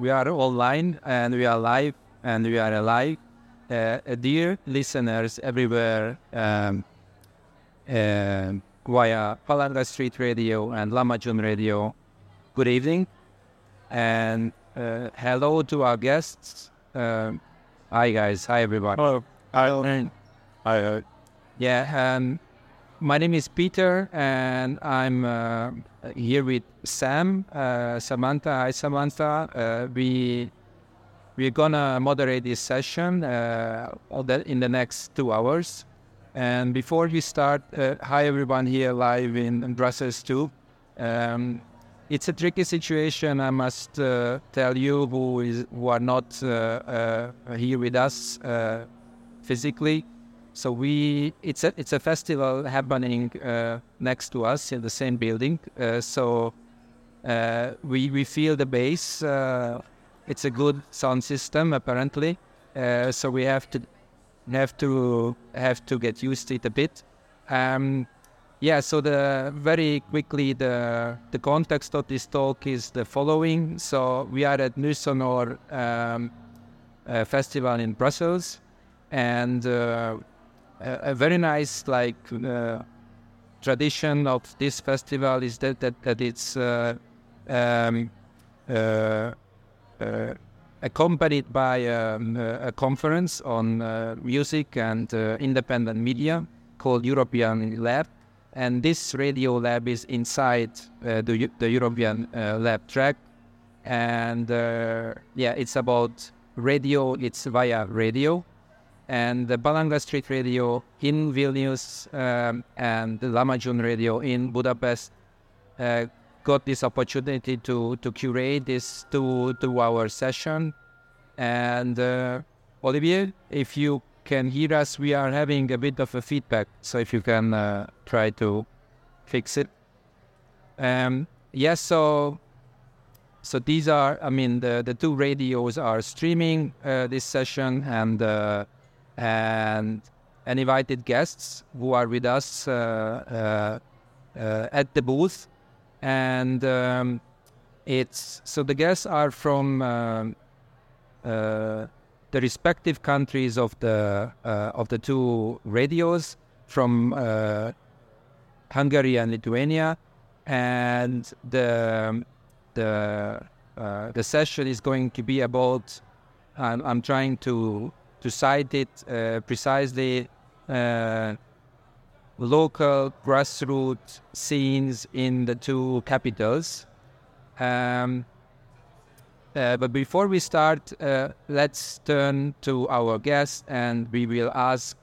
we are online and we are live and we are alive. Uh, dear listeners everywhere um, uh, via Palanga Street Radio and Lahmacun Radio, good evening. And uh, hello to our guests. Um, hi, guys. Hi, everybody. Hello. Hi. Hi. Yeah. Um, my name is Peter, and I'm uh, here with Sam, uh, Samantha. Hi, Samantha. Uh, we we're gonna moderate this session uh, in the next two hours. And before we start, uh, hi everyone here live in, Brussels too. Um, it's a tricky situation, I must uh, tell you, who is who are not here with us physically. So we it's a it's a festival happening uh, next to us in the same building. Uh, so uh, we we feel the bass. Uh, it's a good sound system apparently. Uh, so we have to have to have to get used to it a bit. Um, yeah. So the very quickly the the context of this talk is the following. So we are at Nuit Sonore um, festival in Brussels, and a, very nice like uh, tradition of this festival is that that, that it's uh, um, uh, uh accompanied by um, a conference on uh, music and independent media called European Lab. And this radio lab is inside the, the European Lab track. And yeah, it's about radio, it's via radio and the Palanga Street Radio in Vilnius um, and the Lahmacun Radio in Budapest uh, got this opportunity to to curate this two two hour session. And uh, Olivier, if you can hear us, we are having a bit of a feedback. So if you can uh, try to fix it. Um, yes, so so these are, I mean, the the two radios are streaming uh, this session and uh, and and invited guests who are with us uh, uh, uh, at the booth, and um, it's so the guests are from um, the respective countries of the of the two radios from Hungary and Lithuania, and the the uh, the session is going to be about. I'm trying to to cite it uh, precisely uh, local grassroots scenes in the two capitals. Um, uh, but before we start, uh, let's turn to our guests and we will ask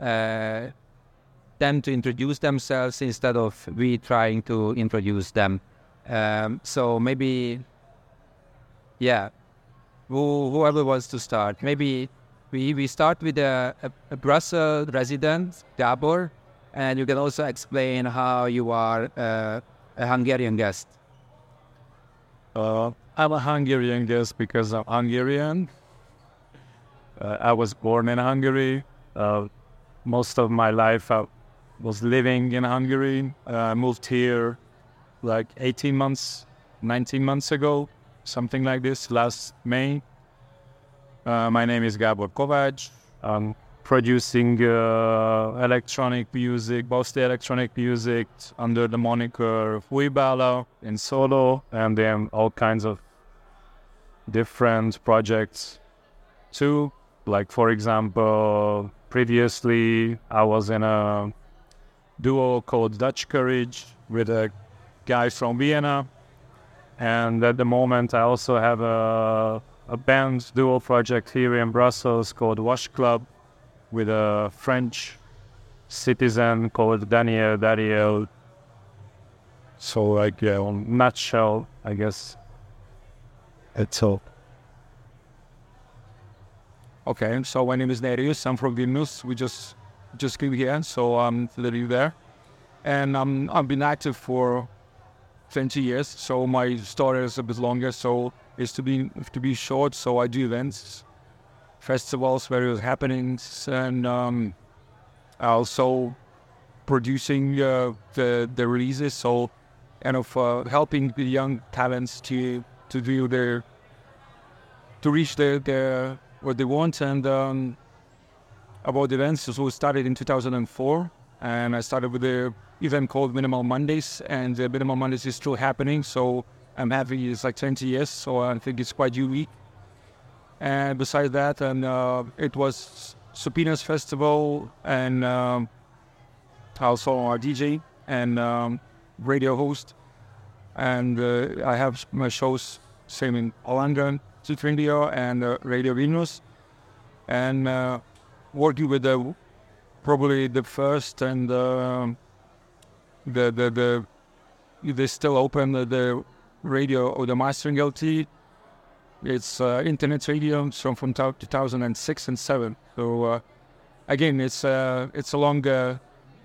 uh, them to introduce themselves instead of we trying to introduce them. Um, so maybe, yeah, who, whoever wants to start, maybe we, we start with a, a, a Brussels resident, Gabor, and you can also explain how you are uh, a Hungarian guest. Uh, I'm a Hungarian guest because I'm Hungarian. Uh, I was born in Hungary. Uh, most of my life I was living in Hungary. I moved here like 18 months, 19 months ago, something like this, last May. Uh, my name is Gabor Kovács. I'm producing uh, electronic music, mostly electronic music under the moniker Uj Bala in solo, and then all kinds of different projects too. Like, for example, previously I was in a duo called Dutch Courage with a guy from Vienna. And at the moment, I also have a a band duo project here in Brussels called Wash Club with a French citizen called Daniel Dariel. So, like, yeah, on nutshell, I guess it's all. Okay, so my name is Nerijus. I'm from Vilnius. We just just came here, so I'm literally there, and um, I've been active for 20 years. So my story is a bit longer. So is to be to be short. So I do events, festivals, various happenings, and um, also producing uh, the the releases. So kind of uh, helping the young talents to to do their to reach their, the what they want and um, about events. So we started in 2004, and I started with the event called Minimal Mondays, and the Minimal Mondays is still happening. So I'm happy it's like 20 years, so I think it's quite unique. And besides that, and uh, it was Supynės Festival, and um, also our DJ and um, radio host. And uh, I have my shows same in Holland, Radio and uh, Radio Venus, and uh, working with the probably the first and uh, the the the they still open the, the radio or the mastering LT. It's uh, internet radio from from 2006 and seven. So uh, again, it's uh, it's a long uh,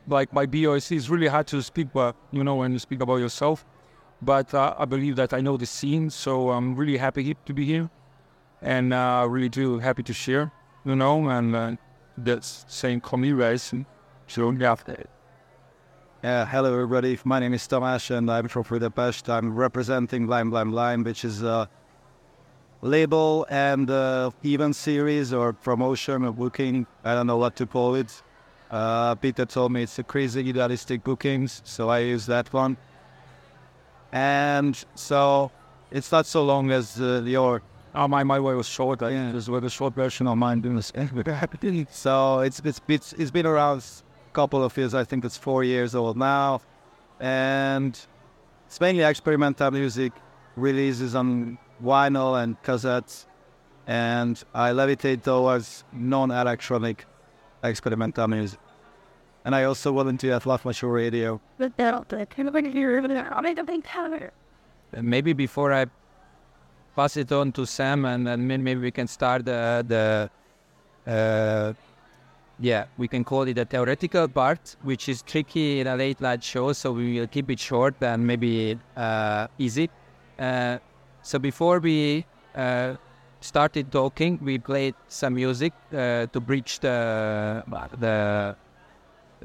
like my BOC is really hard to speak, but you know when you speak about yourself. But uh, I believe that I know the scene, so I'm really happy to be here, and uh, really do happy to share. You know, and that's same community so yeah. Yeah, hello everybody. My name is Tamas and I'm from Budapest. I'm representing Blindblindblind, which is a label and uh, event series or promotion or booking. I don't know what to call it. Uh, Peter told me it's a crazy idealistic bookings, so I use that one. And so it's not so long as uh, your Oh, my, my way was short. I yeah. just with a short version of mine so it's, it's, it's, it's been around couple of years. I think it's four years old now. And it's mainly experimental music releases on vinyl and cassettes. And I levitate towards non electronic experimental music. And I also volunteer at Lahmacun Radio. Maybe before I pass it on to Sam, and, and maybe we can start the, the uh, yeah, we can call it a theoretical part, which is tricky in a late night show. So we will keep it short and maybe uh, easy. Uh, so before we uh, started talking, we played some music uh, to bridge the the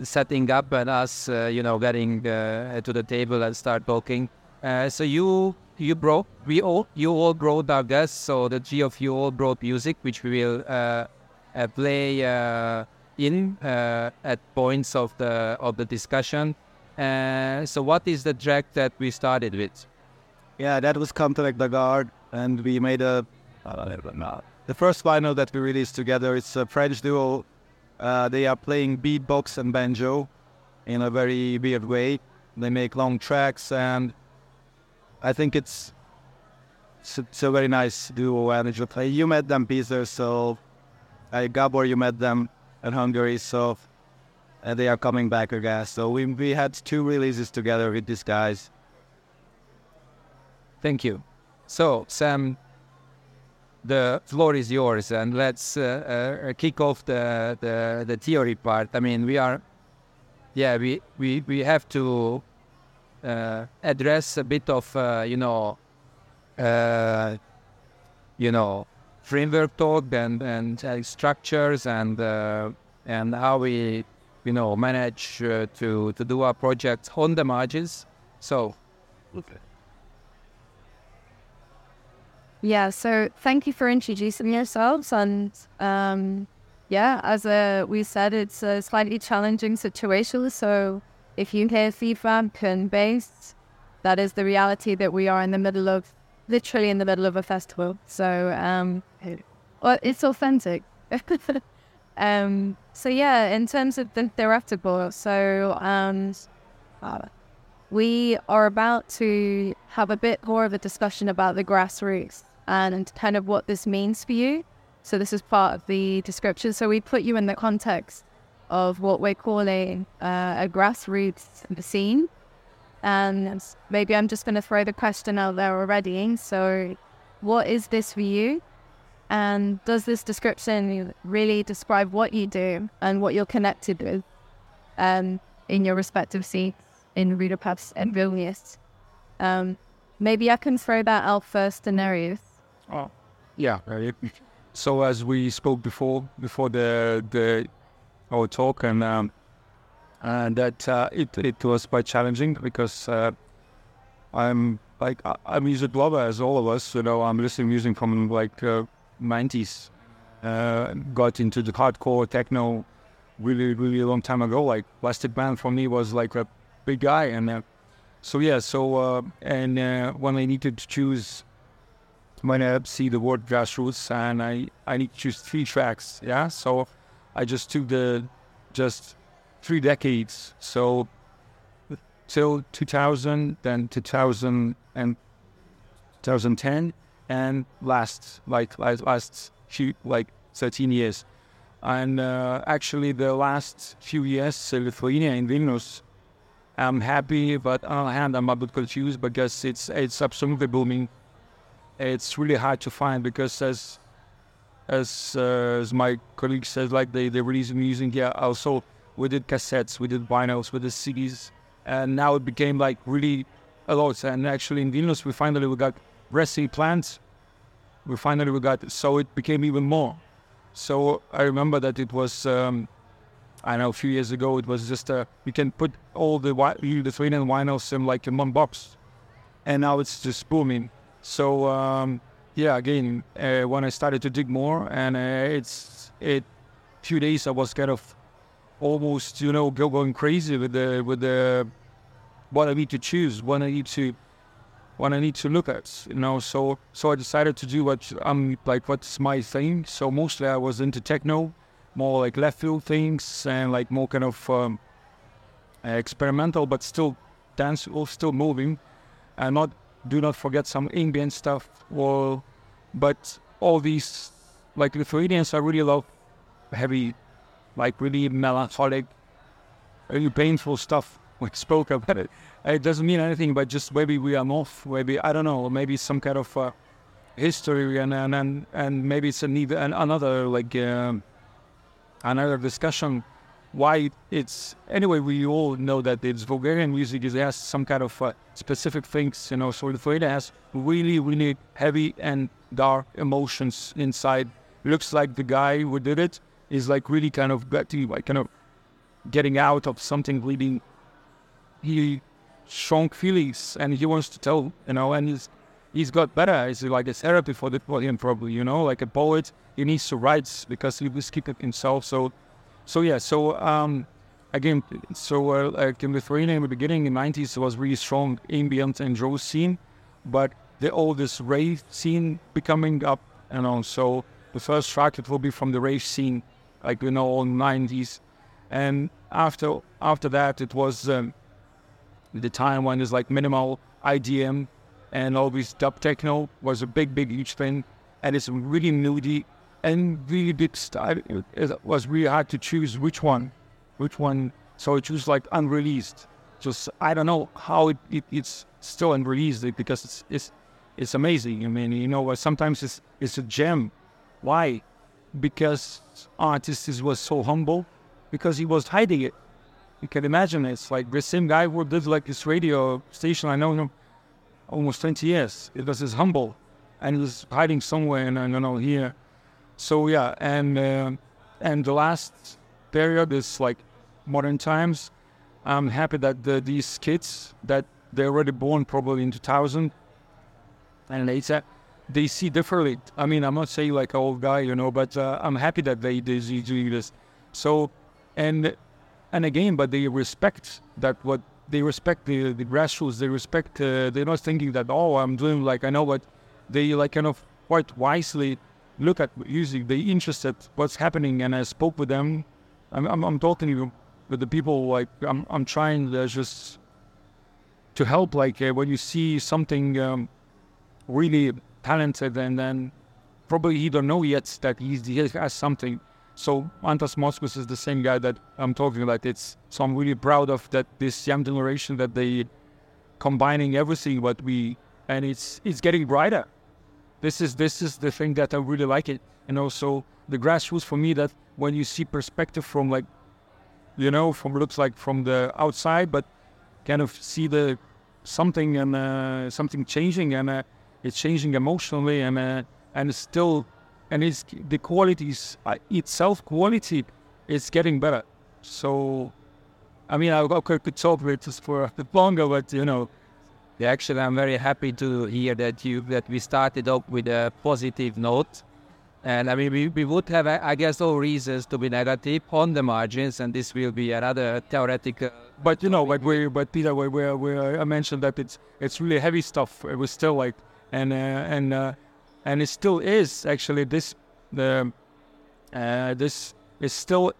setting up and us, uh, you know, getting uh, to the table and start talking. so you you brought we all you all brought our guests, so the three of you all brought music, which we will play in uh, at points of the of the discussion. Uh, so, what is the track that we started with? Yeah, that was Counteract the Guard, and we made a the first vinyl that we released together. It's a French duo. Uh, they are playing beatbox and banjo in a very weird way. They make long tracks and I think it's it's, it's a very nice duo and you met them Peter so uh, Gabor you met them in Hungary so and they are coming back again so we, we had two releases together with these guys. Thank you. So Sam the floor is yours and let's uh, uh, kick off the, the the theory part. I mean we are yeah we we, we have to uh, address a bit of uh, you know uh, you know framework talk and and uh, structures and uh, and how we you know manage uh, to to do our projects on the margins. So. Okay. Yeah, so thank you for introducing yourselves. And um, yeah, as we said, it's a slightly challenging situation. So if you hear feedback and base, that is the reality that we are in the middle of, literally in the middle of a festival. So, um, well, it's authentic. um, so yeah, in terms of the theoretical, so um, uh, we are about to have a bit more of a discussion about the grassroots and kind of what this means for you. So this is part of the description. So we put you in the context of what we're calling uh, a grassroots scene. And maybe I'm just going to throw the question out there already. So, what is this for you? And does this description really describe what you do and what you're connected with um, in your respective seats in Budapest and Vilnius? Um, maybe I can throw that out first to Nerijus. Oh, yeah. So as we spoke before, before the the our talk, and um, and that uh, it it was quite challenging because uh, I'm like I'm music lover as all of us. You know, I'm listening music from like uh, 90s. Uh, got into the hardcore techno really, really a long time ago. Like Plastikman for me was like a big guy, and uh, so yeah. So uh, and uh, when I needed to choose, when I see the word grassroots, and I I need to choose three tracks. Yeah, so I just took the just three decades. So till 2000, then 2000 and 2010, and last like last few like 13 years. And uh, actually, the last few years, uh, Lithuania in Vilnius, I'm happy, but on the hand, I'm a bit confused because it's it's absolutely booming. It's really hard to find because as as uh, as my colleague says, like they they release music. Yeah, also we did cassettes, we did vinyls, we did CDs, and now it became like really a lot. And actually, in Vilnius, we finally we got resi plants. We finally we got so it became even more. So I remember that it was, um, I know, a few years ago, it was just uh, you can put all the Lithuanian vinyls in like in one box, and now it's just booming. So um, yeah, again, uh, when I started to dig more, and uh, it's it, few days I was kind of almost you know go, going crazy with the with the what I need to choose, what I need to what I need to look at, you know. So so I decided to do what I'm like what's my thing. So mostly I was into techno, more like left field things and like more kind of um, experimental, but still dance or still moving, and not do not forget some ambient stuff. Or but all these like Lithuanians, I really love heavy, like really melancholic, really painful stuff. We spoke about it it doesn't mean anything, but just maybe we are off. Maybe I don't know. Maybe some kind of uh, history, and and and, and maybe it's an, another like uh, another discussion. Why it's anyway? We all know that it's Bulgarian music. It has some kind of uh, specific things, you know. So Lithuania has really, really heavy and dark emotions inside. Looks like the guy who did it is like really kind of gutty, like kind of getting out of something really he strong feelings and he wants to tell, you know, and he's he's got better. It's like a therapy for the for him probably, you know, like a poet, he needs to write because he was keeping himself. So so yeah, so um again so uh, like in Lithuania in the beginning in the nineties was really strong ambient and drone scene, but the this rave scene becoming up, you know, so the first track it will be from the rave scene, like you know, all nineties. And after after that it was um, the time when it's like minimal IDM and all this dub techno was a big, big, huge thing. And it's really moody and really big style. It was really hard to choose which one, which one. So I choose like unreleased. Just I don't know how it, it it's still unreleased because it's it's it's amazing. I mean, you know, sometimes it's it's a gem. Why? Because artist was so humble because he was hiding it you can imagine it's like the same guy who did like this radio station. I know him almost 20 years. It was his humble and he was hiding somewhere and I don't know here. So yeah, and uh, and the last period is like modern times. I'm happy that the, these kids that they're already born probably in 2000 and later they see differently. I mean, I'm not saying like an old guy, you know, but uh, I'm happy that they, they do this. So, and and again, but they respect that what they respect the, the grassroots. They respect. Uh, they're not thinking that oh, I'm doing like I know what. They like kind of quite wisely look at music. They interested what's happening, and I spoke with them. I'm I'm, I'm talking with the people. Like I'm I'm trying to just to help. Like uh, when you see something um, really talented, and then probably he don't know yet that he has something so Antas Mockus is the same guy that I'm talking about. It's so I'm really proud of that this young generation that they combining everything what we and it's it's getting brighter. This is this is the thing that I really like it. And also the grassroots for me that when you see perspective from like you know, from looks like from the outside, but kind of see the something and uh, something changing and uh, it's changing emotionally and uh, and still and it's the qualities uh, itself quality is getting better. So, I mean, I, could talk with this for a bit longer, but you know. Yeah, actually, I'm very happy to hear that you that we started up with a positive note, And I mean, we, we would have, I guess, all reasons to be negative on the margins, and this will be another theoretical. But you know, but we, but Peter, we, we, we I mentioned that it's it's really heavy stuff. It was still like, and uh, and uh, and it still is actually this the uh, this is still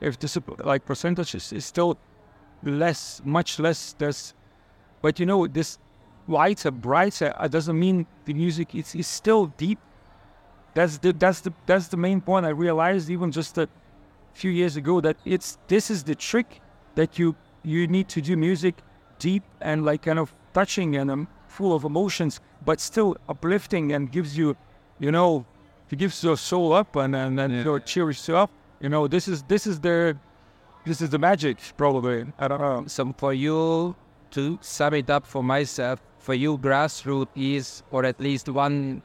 if this like percentages is still less, much less. There's, but you know this lighter, brighter. Doesn't mean the music is is still deep that's the that's the that's the main point. I realized even just a few years ago that it's this is the trick that you you need to do music deep and like kind of touching in um, full of emotions, but still uplifting and gives you, you know, it gives your soul up and and, and yeah. your cheers you up. You know, this is this is the this is the magic probably. I don't know. So for you to sum it up for myself, for you, grassroots is, or at least one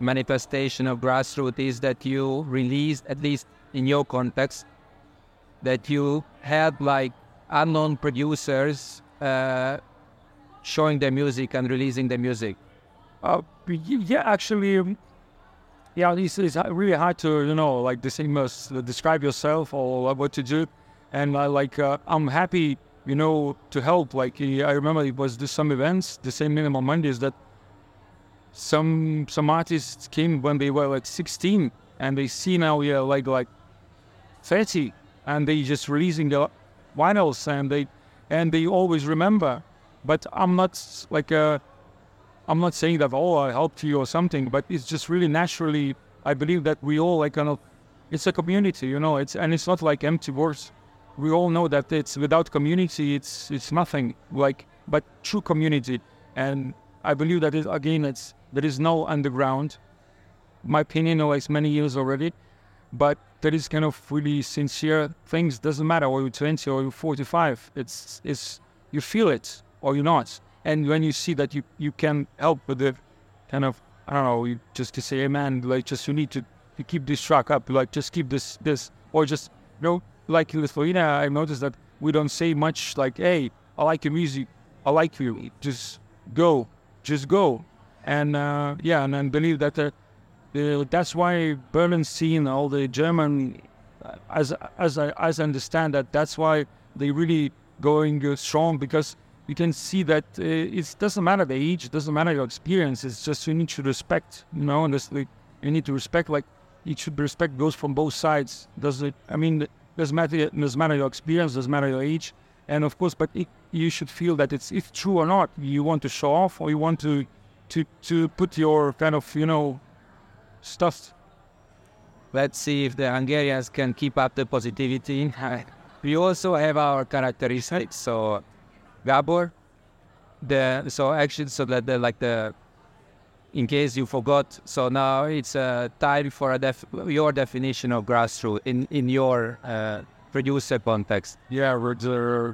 manifestation of grassroots is that you released, at least in your context, that you had like unknown producers uh, showing their music and releasing their music. Uh, yeah, actually, um, yeah, it's, it's really hard to you know like the same describe yourself or what to do, and uh, like uh, I'm happy you know to help. Like I remember it was the some events, the same Minimal Mondays that some some artists came when they were like 16 and they see now yeah like like 30 and they just releasing the vinyls and they and they always remember but i'm not like uh i'm not saying that oh i helped you or something but it's just really naturally i believe that we all like kind of it's a community you know it's and it's not like empty words we all know that it's without community it's it's nothing like but true community and i believe that it, again it's there is no underground. My opinion, always many years already, but there is kind of really sincere things. Doesn't matter or you're 20 or you're 45. It's it's you feel it or you're not. And when you see that you you can help with the kind of I don't know, you just to say, hey man, like just you need to, to keep this track up, like just keep this this or just you know, like in Lithuania, I noticed that we don't say much like, hey, I like your music, I like you, just go, just go and uh, yeah, and, and believe that uh, the, that's why Berlin scene, all the German, as as I as I understand that, that's why they really going uh, strong because you can see that uh, it doesn't matter the age, it doesn't matter your experience. It's just you need to respect, you know, and like, you need to respect. Like it should respect goes from both sides. Does it? I mean, doesn't matter doesn't matter your experience, doesn't matter your age, and of course, but it, you should feel that it's if true or not. You want to show off or you want to to to put your kind of you know stuff. Let's see if the Hungarians can keep up the positivity. we also have our characteristics. So, Gabor, the so actually so that the like the in case you forgot. So now it's a time for a def, your definition of grassroots in in your uh, producer context. Yeah, uh,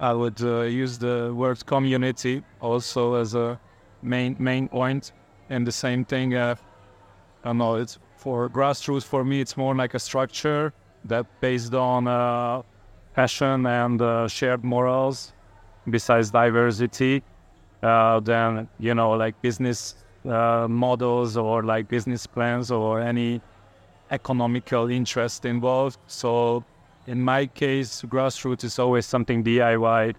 I would uh, use the word community also as a main main. And the same thing, uh, I don't know. It's for grassroots. For me, it's more like a structure that based on uh, passion and uh, shared morals. Besides diversity, uh, then you know, like business uh, models or like business plans or any economical interest involved. So in my case, grassroots is always something DIY.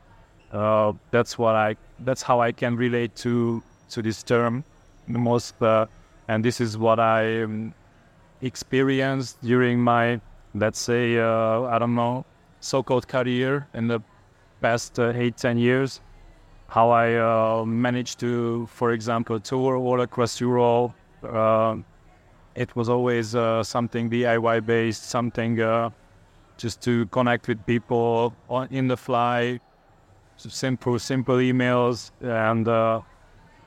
Uh, that's what I. That's how I can relate to to this term the most, uh, and this is what I um, experienced during my, let's say, uh, I don't know, so-called career in the past uh, eight, ten years. How I uh, managed to, for example, tour all across Europe. Uh, it was always uh, something DIY based, something just to connect with people on, in the fly, simple, simple emails, and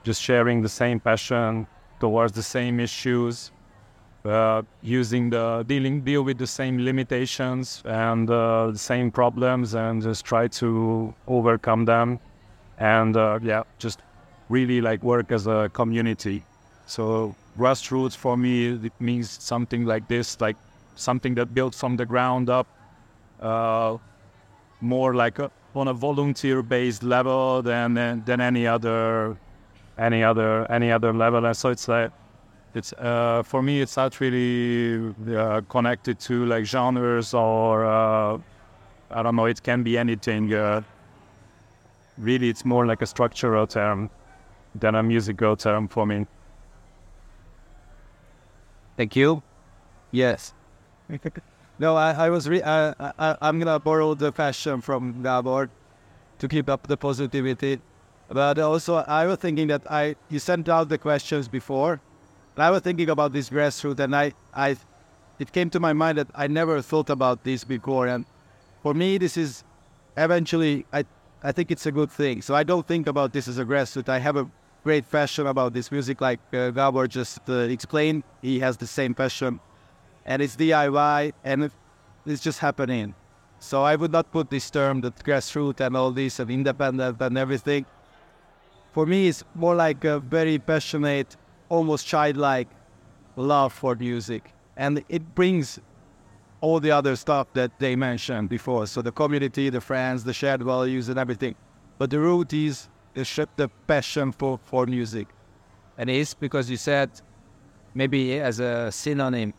just sharing the same passion towards the same issues, uh, using the dealing deal with the same limitations and uh, the same problems, and just try to overcome them, and uh, yeah, just really like work as a community. So grassroots for me it means something like this, like something that built from the ground up, uh, more like a, on a volunteer-based level than than any other any other any other level. And so it's like It's uh, for me, it's not really uh, connected to like genres or uh, I don't know. It can be anything. Uh, really, it's more like a structural term than a musical term for me. Thank you. Yes. no, I, I was re- I, I, I'm gonna borrow the fashion from Gabor to keep up the positivity. But also, I was thinking that I you sent out the questions before, and I was thinking about this grassroots, and I, I, it came to my mind that I never thought about this before, and for me, this is eventually I, I think it's a good thing. So I don't think about this as a grassroots. I have a great passion about this music, like uh, Gabor just uh, explained. He has the same passion, and it's DIY, and it's just happening. So I would not put this term, the grassroots and all this, and independent and everything. For me, it's more like a very passionate, almost childlike love for music, and it brings all the other stuff that they mentioned before. So the community, the friends, the shared values, and everything. But the root is the, the passion for, for music. And it's because you said maybe as a synonym,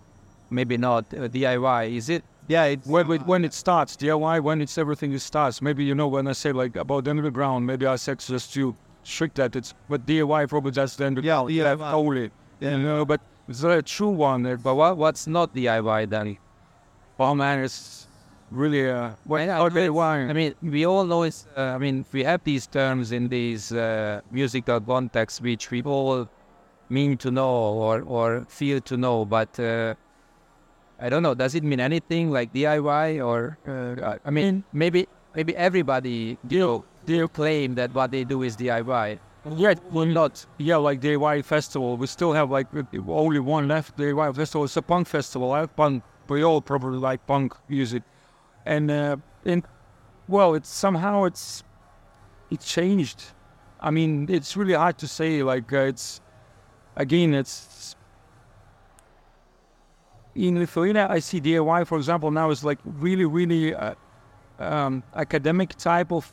maybe not uh, DIY. Is it? Yeah, it, when, when it starts, DIY, when it's everything it starts. Maybe, you know, when I say like about the underground, maybe I said just to strict that. It's But DIY probably that's the underground. Yeah, DIY. Only, yeah. You know, but it's a true one. But what, what's not DIY then? Oh man, it's really uh, well, I mean, we all know it's. Uh, I mean, we have these terms in these uh, musical contexts which we all mean to know or or feel to know, but uh, I don't know. Does it mean anything like DIY or? Uh, I mean, maybe maybe everybody do do claim that what they do is DIY. Yeah, well, not. Yeah, like DIY festival. We still have like only one left. DIY festival. It's a punk festival. I have punk we all probably like punk music, and uh, and well, it's somehow it's it changed. I mean, it's really hard to say. Like uh, it's again, it's in Lithuania. I see DIY, for example, now is like really, really uh, um, academic type of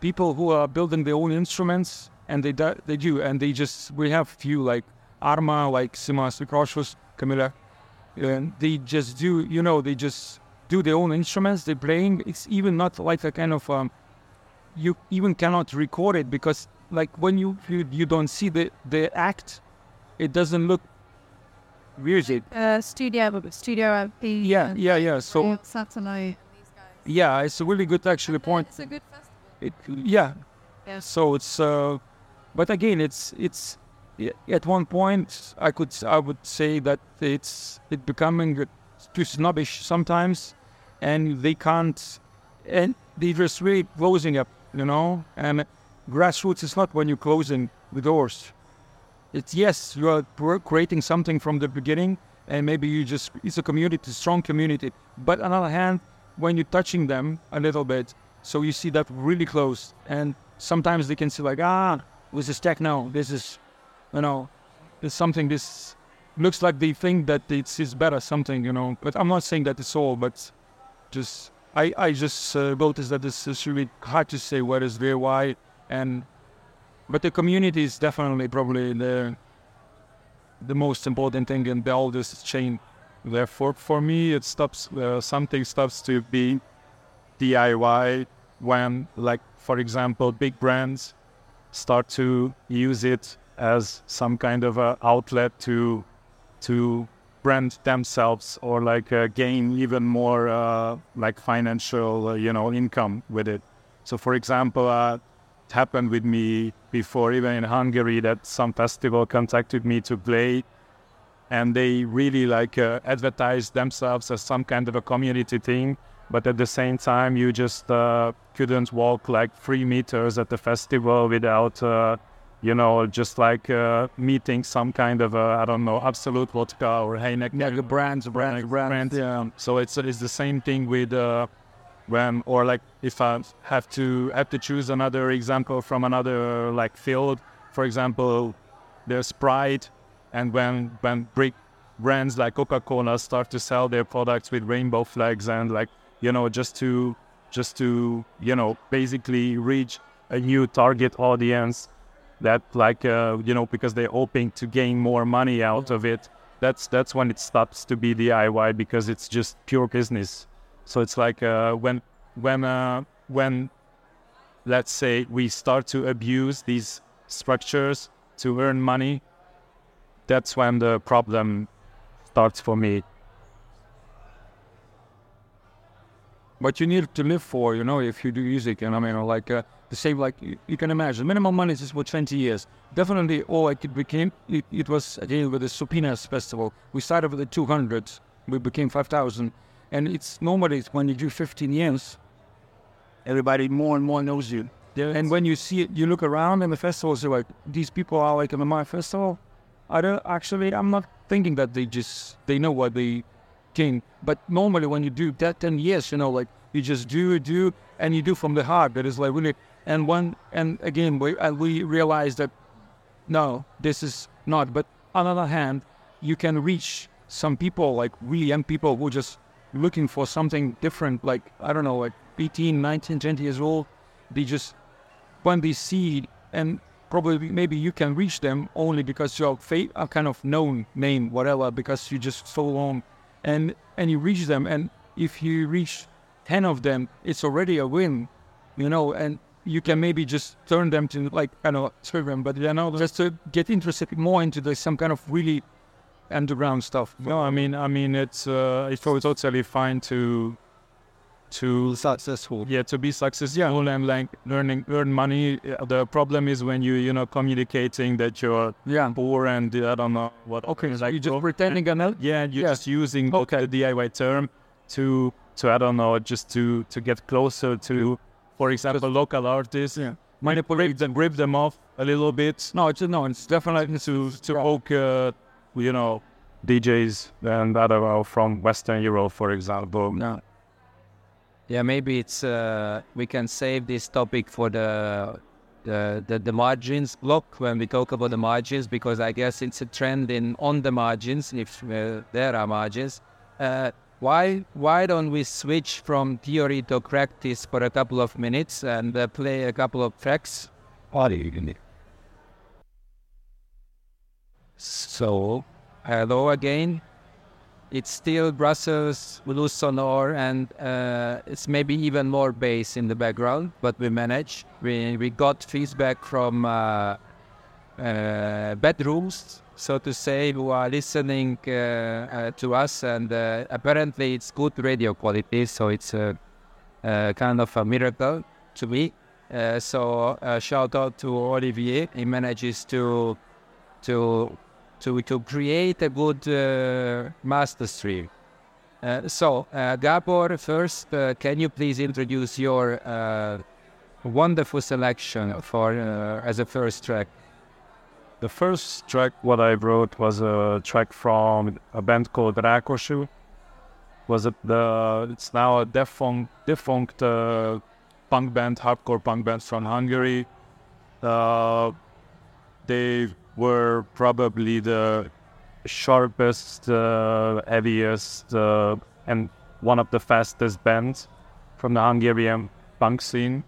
people who are building their own instruments, and they do, they do, and they just we have few like Arma, like Simas Mikroshus, Camilla and they just do you know they just do their own instruments they're playing. It's even not like a kind of um, you even cannot record it because like when you you, you don't see the the act it doesn't look music uh, studio studio MP yeah yeah yeah so satellite yeah it's a really good actually point it's a good festival it yeah yeah so it's uh but again it's it's at one point I could I would say that it's it becoming too snobbish sometimes, and they can't, and they just really closing up, you know. And grassroots is not when you're closing the doors. It's yes, you are creating something from the beginning, and maybe you just it's a community, strong community. But on the other hand, when you're touching them a little bit, so you see that really close, and sometimes they can see like ah, this is techno, this is you know, it's something this looks like they think that it's, it's better something, you know. But I'm not saying that it's all, but just I I just uh, noticed that it's, really hard to say what is there, why, and but the community is definitely probably the the most important thing in all this chain. Therefore, for me, it stops. Uh, something stops to be DIY when, like, for example, big brands start to use it as some kind of a outlet to to brand themselves or like uh, gain even more uh, like financial uh, you know income with it. So for example, uh, it happened with me before even in Hungary that some festival contacted me to play, and they really like uh, advertised themselves as some kind of a community thing. But at the same time, you just uh, couldn't walk like three meters at the festival without you know, just like uh, meeting some kind of a, I don't know, Absolut Vodka or Heineken. Yeah, the brands, brands, brands. Yeah. So it's it's the same thing with uh, when or like if I have to have to choose another example from another like field, for example, there's Sprite, and when when big brands like Coca-Cola start to sell their products with rainbow flags and like you know just to just to you know basically reach a new target audience that like uh, you know because they're hoping to gain more money out of it that's that's when it stops to be DIY because it's just pure business. So it's like uh, when when uh, when let's say we start to abuse these structures to earn money that's when the problem starts for me what you need to live for, you know, if you do music. And I mean, like uh, the same, like you, you, can imagine, minimum money is for 20 years. Definitely, all like it became, it, it was again with the Supynės Festival. We started with the 200, we became 5,000. And it's normally when you do 15 years, everybody more and more knows you. And when you see it, you look around in the festivals, you're like, these people are like in my festival. I don't actually, I'm not thinking that they just, they know what they king. But normally when you do that 10 years, you know, like you just do, do, and you do from the heart. That is like really, and one, and again, we, and we realize that no, this is not. But on the other hand, you can reach some people, like really young people who just looking for something different, like, I don't know, like 18, 19, 20 years old. They just, when they see, and probably maybe you can reach them only because you're a kind of known name, whatever, because you just so long and and you reach them and if you reach 10 of them it's already a win you know and you can maybe just turn them to like kind of serve them but you know just to get interested more into the some kind of really underground stuff. No i mean i mean it's uh it's totally fine to to successful. Yeah, to be successful yeah. and like learning earn money. The problem is when you you know communicating that you're yeah poor and I don't know what. Okay, like you just pretending and yeah, you're yeah. just using okay. the DIY term to to I don't know just to to get closer to, for example, local artists. Yeah. Manipulate them, rip them off a little bit. No, it's no, it's definitely to to poke, uh, you know, DJs and I don't know from Western Europe, for example. No. Yeah, maybe it's uh, we can save this topic for the, the, the the margins block when we talk about the margins because I guess it's a trend in on the margins if uh, there are margins. Uh, why why don't we switch from theory to practice for a couple of minutes and uh, play a couple of tracks? So, hello again it's still Brussels Blues Sonore, and uh, it's maybe even more bass in the background, but we manage. We, we got feedback from uh, uh, bedrooms, so to say, who are listening uh, uh, to us, and uh, apparently it's good radio quality, so it's a, kind of a miracle to me. so shout out to Olivier. He manages to to to, to create a good uh, master stream. Uh, so, uh, Gabor, first, uh, can you please introduce your uh, wonderful selection for uh, as a first track? The first track what I wrote was a track from a band called Rákosi. Was it the? It's now a defunct, defunct punk band, hardcore punk band from Hungary. they were probably the sharpest, uh, heaviest, uh, and one of the fastest bands from the Hungarian punk scene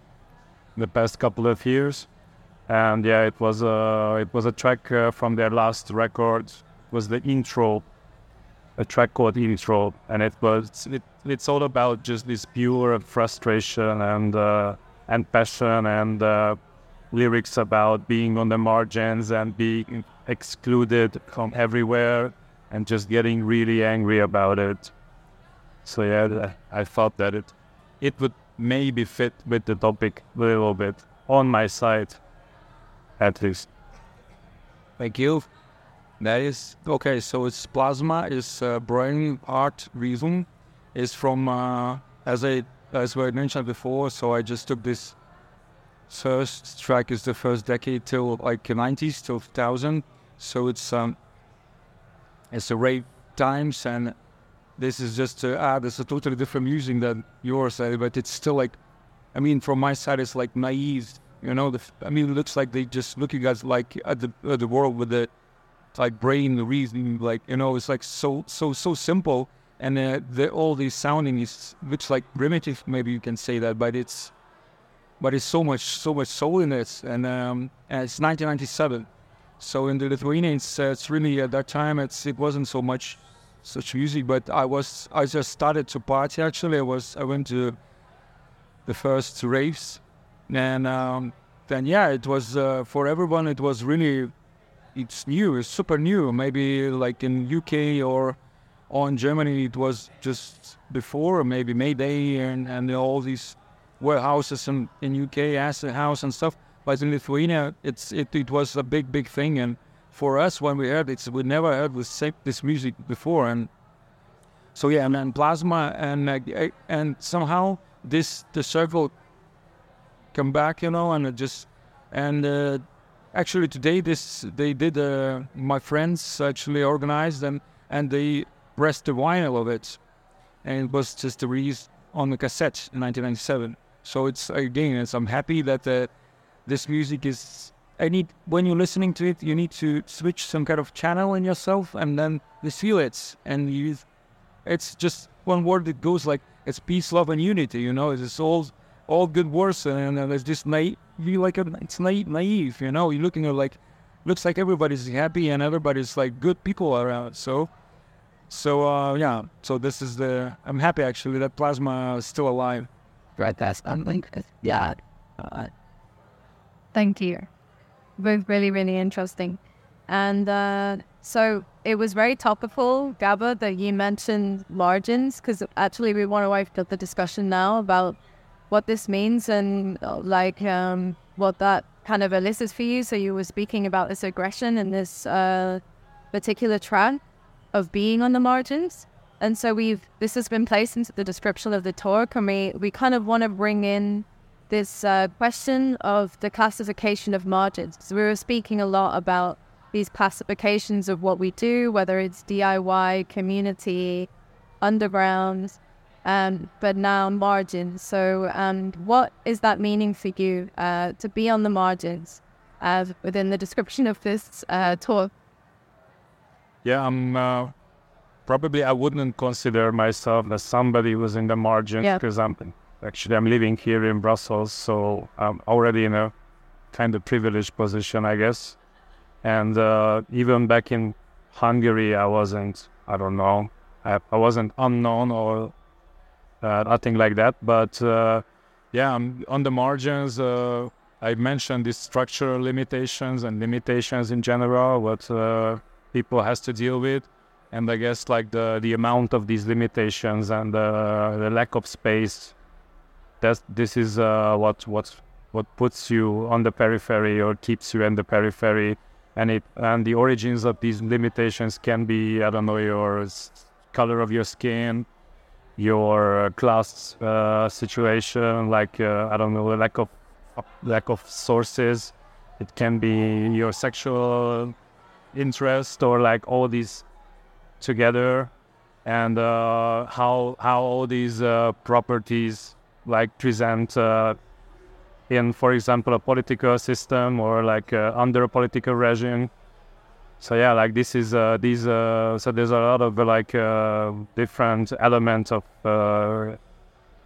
in the past couple of years. And yeah, it was a it was a track uh, from their last record. Was the intro, a track called Intro, and it was it, it's all about just this pure frustration and uh, and passion and uh, lyrics about being on the margins and being excluded from everywhere and just getting really angry about it. So yeah, I thought that it it would maybe fit with the topic a little bit on my side, at least. Thank you. That is okay. So it's plasma is uh, brain art reason is from uh, as I as we mentioned before. So I just took this first track is the first decade till like 90s till 2000 so it's um it's a rave times and this is just to add it's a totally different music than yours but it's still like i mean from my side it's like naive you know the, i mean it looks like they just looking at like at the, at the world with the like brain the reasoning like you know it's like so so so simple. And uh, the, all these sounding is looks like primitive maybe you can say that but it's but it's so much so much soul in it, and, um, and it's 1997. So in the Lithuania, it's, uh, it's really at that time it's it wasn't so much such music, but I was I just started to party. Actually, I was I went to the first raves, and um, then yeah, it was uh, for everyone. It was really it's new, it's super new. Maybe like in UK or or in Germany, it was just before, maybe Mayday and and all these warehouses in in UK, Acid House and stuff. But in Lithuania, it's it, it was a big big thing, and for us when we heard it, we never heard this music before, and so yeah, and then plasma and and somehow this the circle come back, you know, and just and uh, actually today this they did uh, my friends actually organized and and they pressed the vinyl of it, and it was just released on the cassette in 1997. So it's again, it's, I'm happy that. Uh, this music is I need when you're listening to it, you need to switch some kind of channel in yourself and then you feel it. And you, it's just one word that goes like it's peace, love, and unity. You know, it's all all good words, and, and it's just naive. You like a, it's naive, naive. You know, you're looking at like looks like everybody's happy and everybody's like good people around. So, so uh, yeah. So this is the I'm happy actually that plasma is still alive. Right, that's something. Yeah. Uh, Thank you. Both really, really interesting. And uh, so it was very topical, Gabor, that you mentioned margins, because actually we want to wipe up the discussion now about what this means and uh, like um, what that kind of elicits for you. So you were speaking about this aggression and this uh, particular trend of being on the margins. And so we've this has been placed into the description of the talk, and we, we kind of want to bring in this uh, question of the classification of margins. So we were speaking a lot about these classifications of what we do, whether it's DIY, community, underground, um, but now margins. So, um, what is that meaning for you uh, to be on the margins uh, within the description of this uh, talk? Yeah, I'm uh, probably I wouldn't consider myself as somebody who's in the margins because yeah. I'm Actually, I'm living here in Brussels, so I'm already in a kind of privileged position, I guess. And uh, even back in Hungary, I wasn't, I don't know, I, I wasn't unknown or uh, nothing like that. But uh, yeah, I'm on the margins. Uh, I mentioned these structural limitations and limitations in general, what uh, people has to deal with and I guess like the the amount of these limitations and uh, the lack of space that this is uh, what what what puts you on the periphery or keeps you in the periphery. And it and the origins of these limitations can be i don't know your color of your skin your class uh, situation like uh, i don't know lack of lack of sources. It can be your sexual interest or like all these together and uh, how how all these uh, properties like present uh, in, for example, a political system or like uh, under a political regime. So yeah, like this is uh, these. Uh, so there's a lot of like different elements of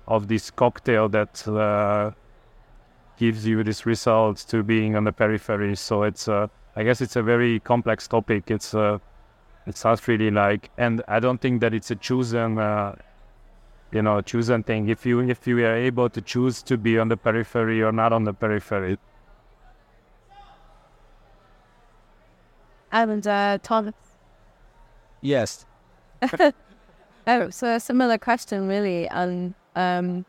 of this cocktail that gives you this result to being on the periphery. So it's I guess it's a very complex topic. It's it's sounds really like, and I don't think that it's a chosen you know, choose and thing. If you if you are able to choose to be on the periphery or not on the periphery. And uh, Thomas. Yes. oh, so a similar question, really, and um,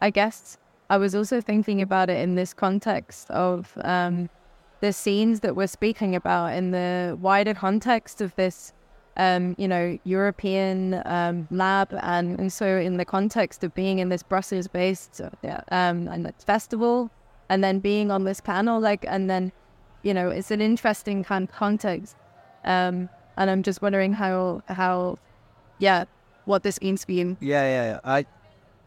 I guess I was also thinking about it in this context of um, the scenes that we're speaking about in the wider context of this um, you know, European um, lab, and, so in the context of being in this Brussels-based uh, um, and festival, and then being on this panel, like, and then, you know, it's an interesting kind of context, um, and I'm just wondering how how, yeah, what this means for you. Yeah, yeah, yeah. I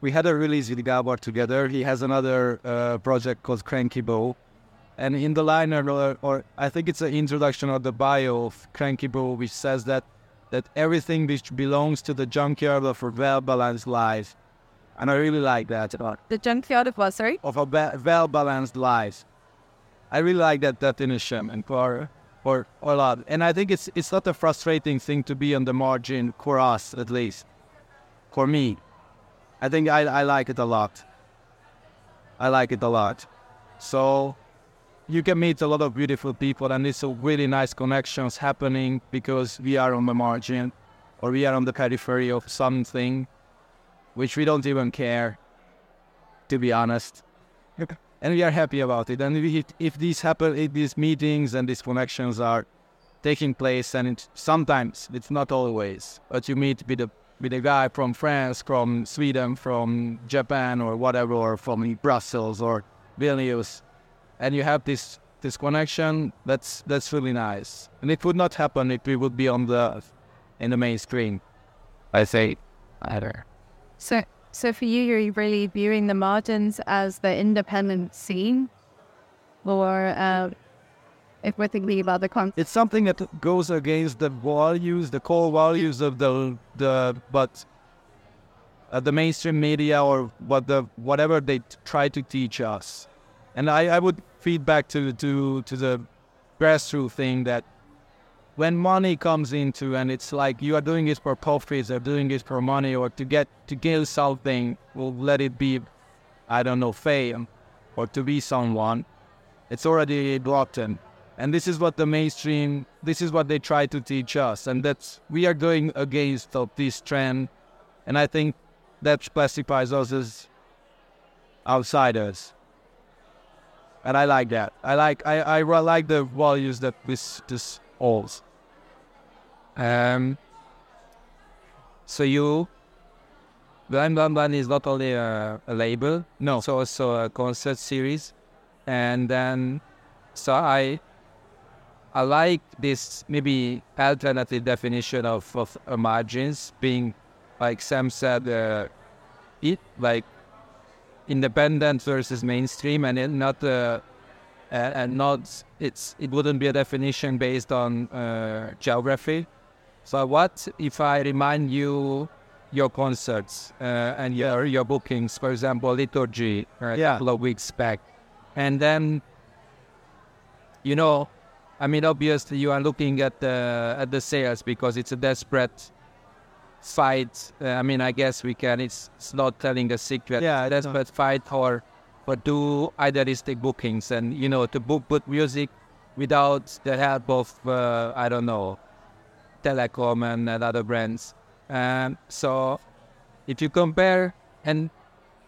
we had a release with Gabor together. He has another uh, project called Cranky Bow. And in the liner, or, or, I think it's an introduction of the bio of Cranky Bow, which says that that everything which belongs to the junkyard of a well-balanced life and I really like that The junkyard of what? Sorry. of a ba- well balanced life. I really like that definition and for for a lot. And I think it's it's not a frustrating thing to be on the margin for us at least. For me. I think I, I like it a lot. I like it a lot. So you can meet a lot of beautiful people and it's a really nice connections happening because we are on the margin or we are on the periphery of something which we don't even care to be honest and we are happy about it. And if, if these happen, if these meetings and these connections are taking place, and it, sometimes it's not always, but you meet with a with a guy from France, from Sweden, from Japan, or whatever, or from Brussels or Vilnius, and you have this this connection. That's that's really nice. And it would not happen if we would be on the in the mainstream. I say either. So, so for you, you're really viewing the margins as the independent scene, or uh, if we're thinking about the con- it's something that goes against the values, the core values of the the but uh, the mainstream media or what the whatever they t- try to teach us. And I, I would feed back to to to the grassroots thing that when money comes into and it's like you are doing it for profits or doing it for money or to get to gain something, well let it be I don't know, fame or to be someone, it's already rotten. And this is what the mainstream, this is what they try to teach us. And that's, we are going against of this trend. And I think that classifies us as outsiders. And I like that. I like, I, I like the values that this, this holds. Um, so you, Blindblindblind is not only a, a label, No. it's also a concert series, and then so I, I like this maybe alternative definition of of margins being, like Sam said, uh, it like independent versus mainstream, and it not uh, and, and not it's it wouldn't be a definition based on uh, geography. So what if I remind you your concerts uh, and your your bookings, for example, liturgy a Yeah. couple of weeks back, and then you know, I mean, obviously you are looking at the at the sales because it's a desperate fight. Uh, I mean, I guess we can. It's, it's not telling a secret. Yeah, a desperate fight or but do idealistic bookings and you know to book put music without the help of uh, I don't know Telecom and, and other brands. Um, so if you compare and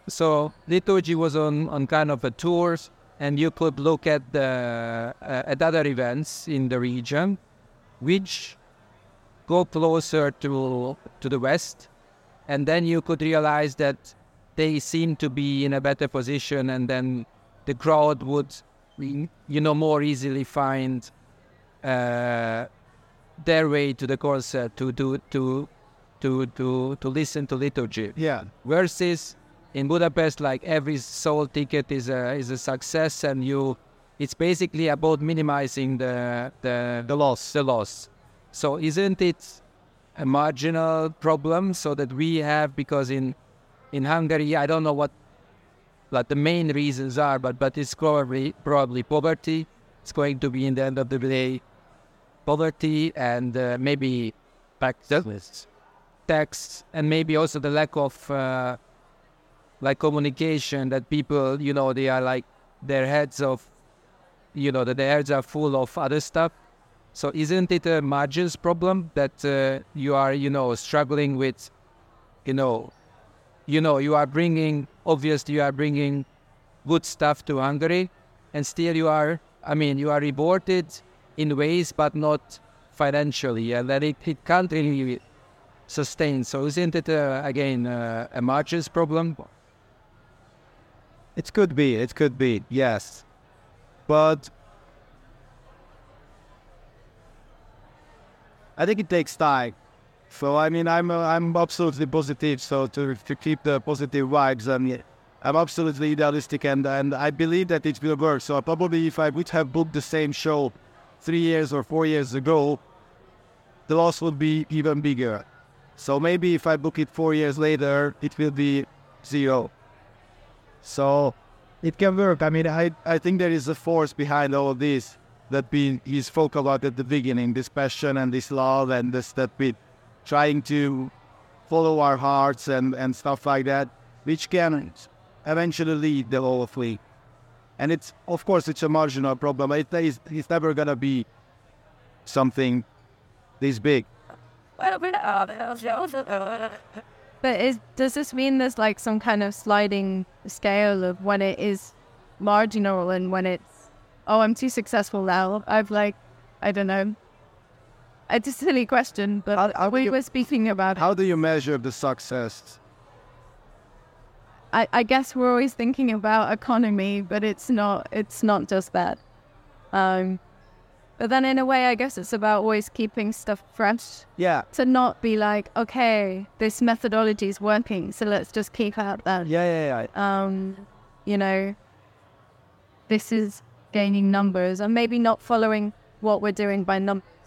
so liturgy was on, on kind of a tours and you could look at the uh, at other events in the region which go closer to to the west and then you could realize that they seem to be in a better position and then the crowd would you know more easily find uh, their way to the concert to to to to to, to listen to liturgy Yeah. versus in Budapest, like every sold ticket is a is a success, and you, it's basically about minimizing the the The loss. the loss. So isn't it a marginal problem? So that we have because in in Hungary, I don't know what like the main reasons are, but but it's probably probably poverty. It's going to be in the end of the day poverty and uh, maybe tax, tax, and maybe also the lack of uh, like communication that people, you know, they are like their heads of, you know, that their heads are full of other stuff. So isn't it a margins problem that uh, you are, you know, struggling with, you know, you know, you are bringing, obviously you are bringing good stuff to Hungary, and still you are, I mean, you are rewarded in ways, but not financially, and that it, it can't really sustain. So isn't it uh, again uh, a margins problem? It could be. It could be. Yes, but I think it takes time. So I mean, I'm uh, I'm absolutely positive. So to to keep the positive vibes, and I'm absolutely idealistic, and and I believe that it will work. So probably if I would have booked the same show three years or four years ago, the loss would be even bigger. So maybe if I book it four years later, it will be zero. So it can work. I mean, I, I think there is a force behind all of this that we he spoke about at the beginning, this passion and this love and this that we trying to follow our hearts and, and stuff like that, which can eventually lead the whole fleet. And it's of course it's a marginal problem. It is it's never gonna be something this big. But is, does this mean there's like some kind of sliding scale of when it is marginal and when it's, oh, I'm too successful now? I've like, I don't know. It's a silly question, but How- how we you- were speaking about How do you measure the success? I, I guess we're always thinking about economy, but it's not it's not just that. Um, but then in a way, I guess it's about always keeping stuff fresh. Yeah, To not be like, okay, this methodology is working, so let's just keep at that. yeah, yeah, yeah. Um, you know, this is gaining numbers, and maybe not following what we're doing by numbers.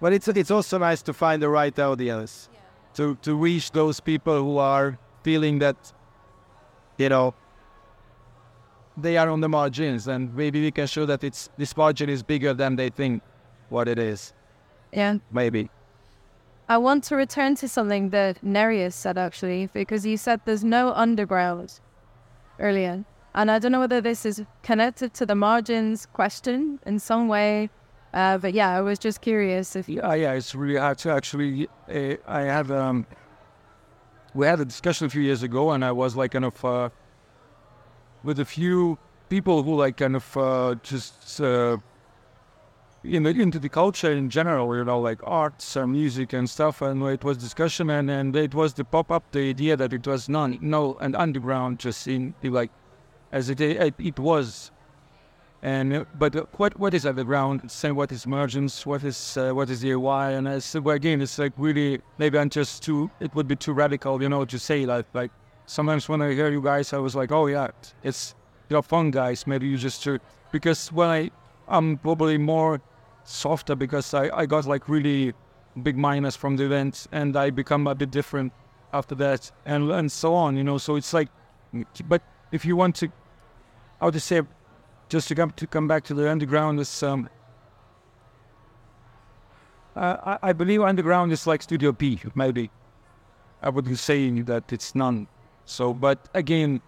But it's it's also nice to find the right audience, to to reach those people who are feeling that, you know, they are on the margins, and maybe we can show that it's this margin is bigger than they think what it is. Yeah. Maybe. I want to return to something that Nerijus said actually, because you said there's no underground earlier. And I don't know whether this is connected to the margins question in some way. Uh, but yeah, I was just curious if. Yeah, yeah, it's really hard to actually. Uh, I had um, we had a discussion a few years ago, and I was like kind of uh, with a few people who like kind of uh, just uh, in the, into the culture in general, you know, like arts and music and stuff, and it was discussion, and and it was the pop up the idea that it was non no and underground just in the like as it it, was and uh, but uh, what what is underground? Say what is margins? What is uh, what is the UI? And it's, well, again, it's like really maybe I'm just too. It would be too radical, you know, to say like like. Sometimes when I hear you guys, I was like, oh yeah, it's you're fun guys. Maybe you just should because when I I'm probably more softer because I I got like really big minus from the event and I become a bit different after that and and so on, you know. So it's like, but if you want to, how to say just to come to come back to the underground is um uh, I, I believe underground is like Studio B maybe. I wouldn't say that it's none. So but again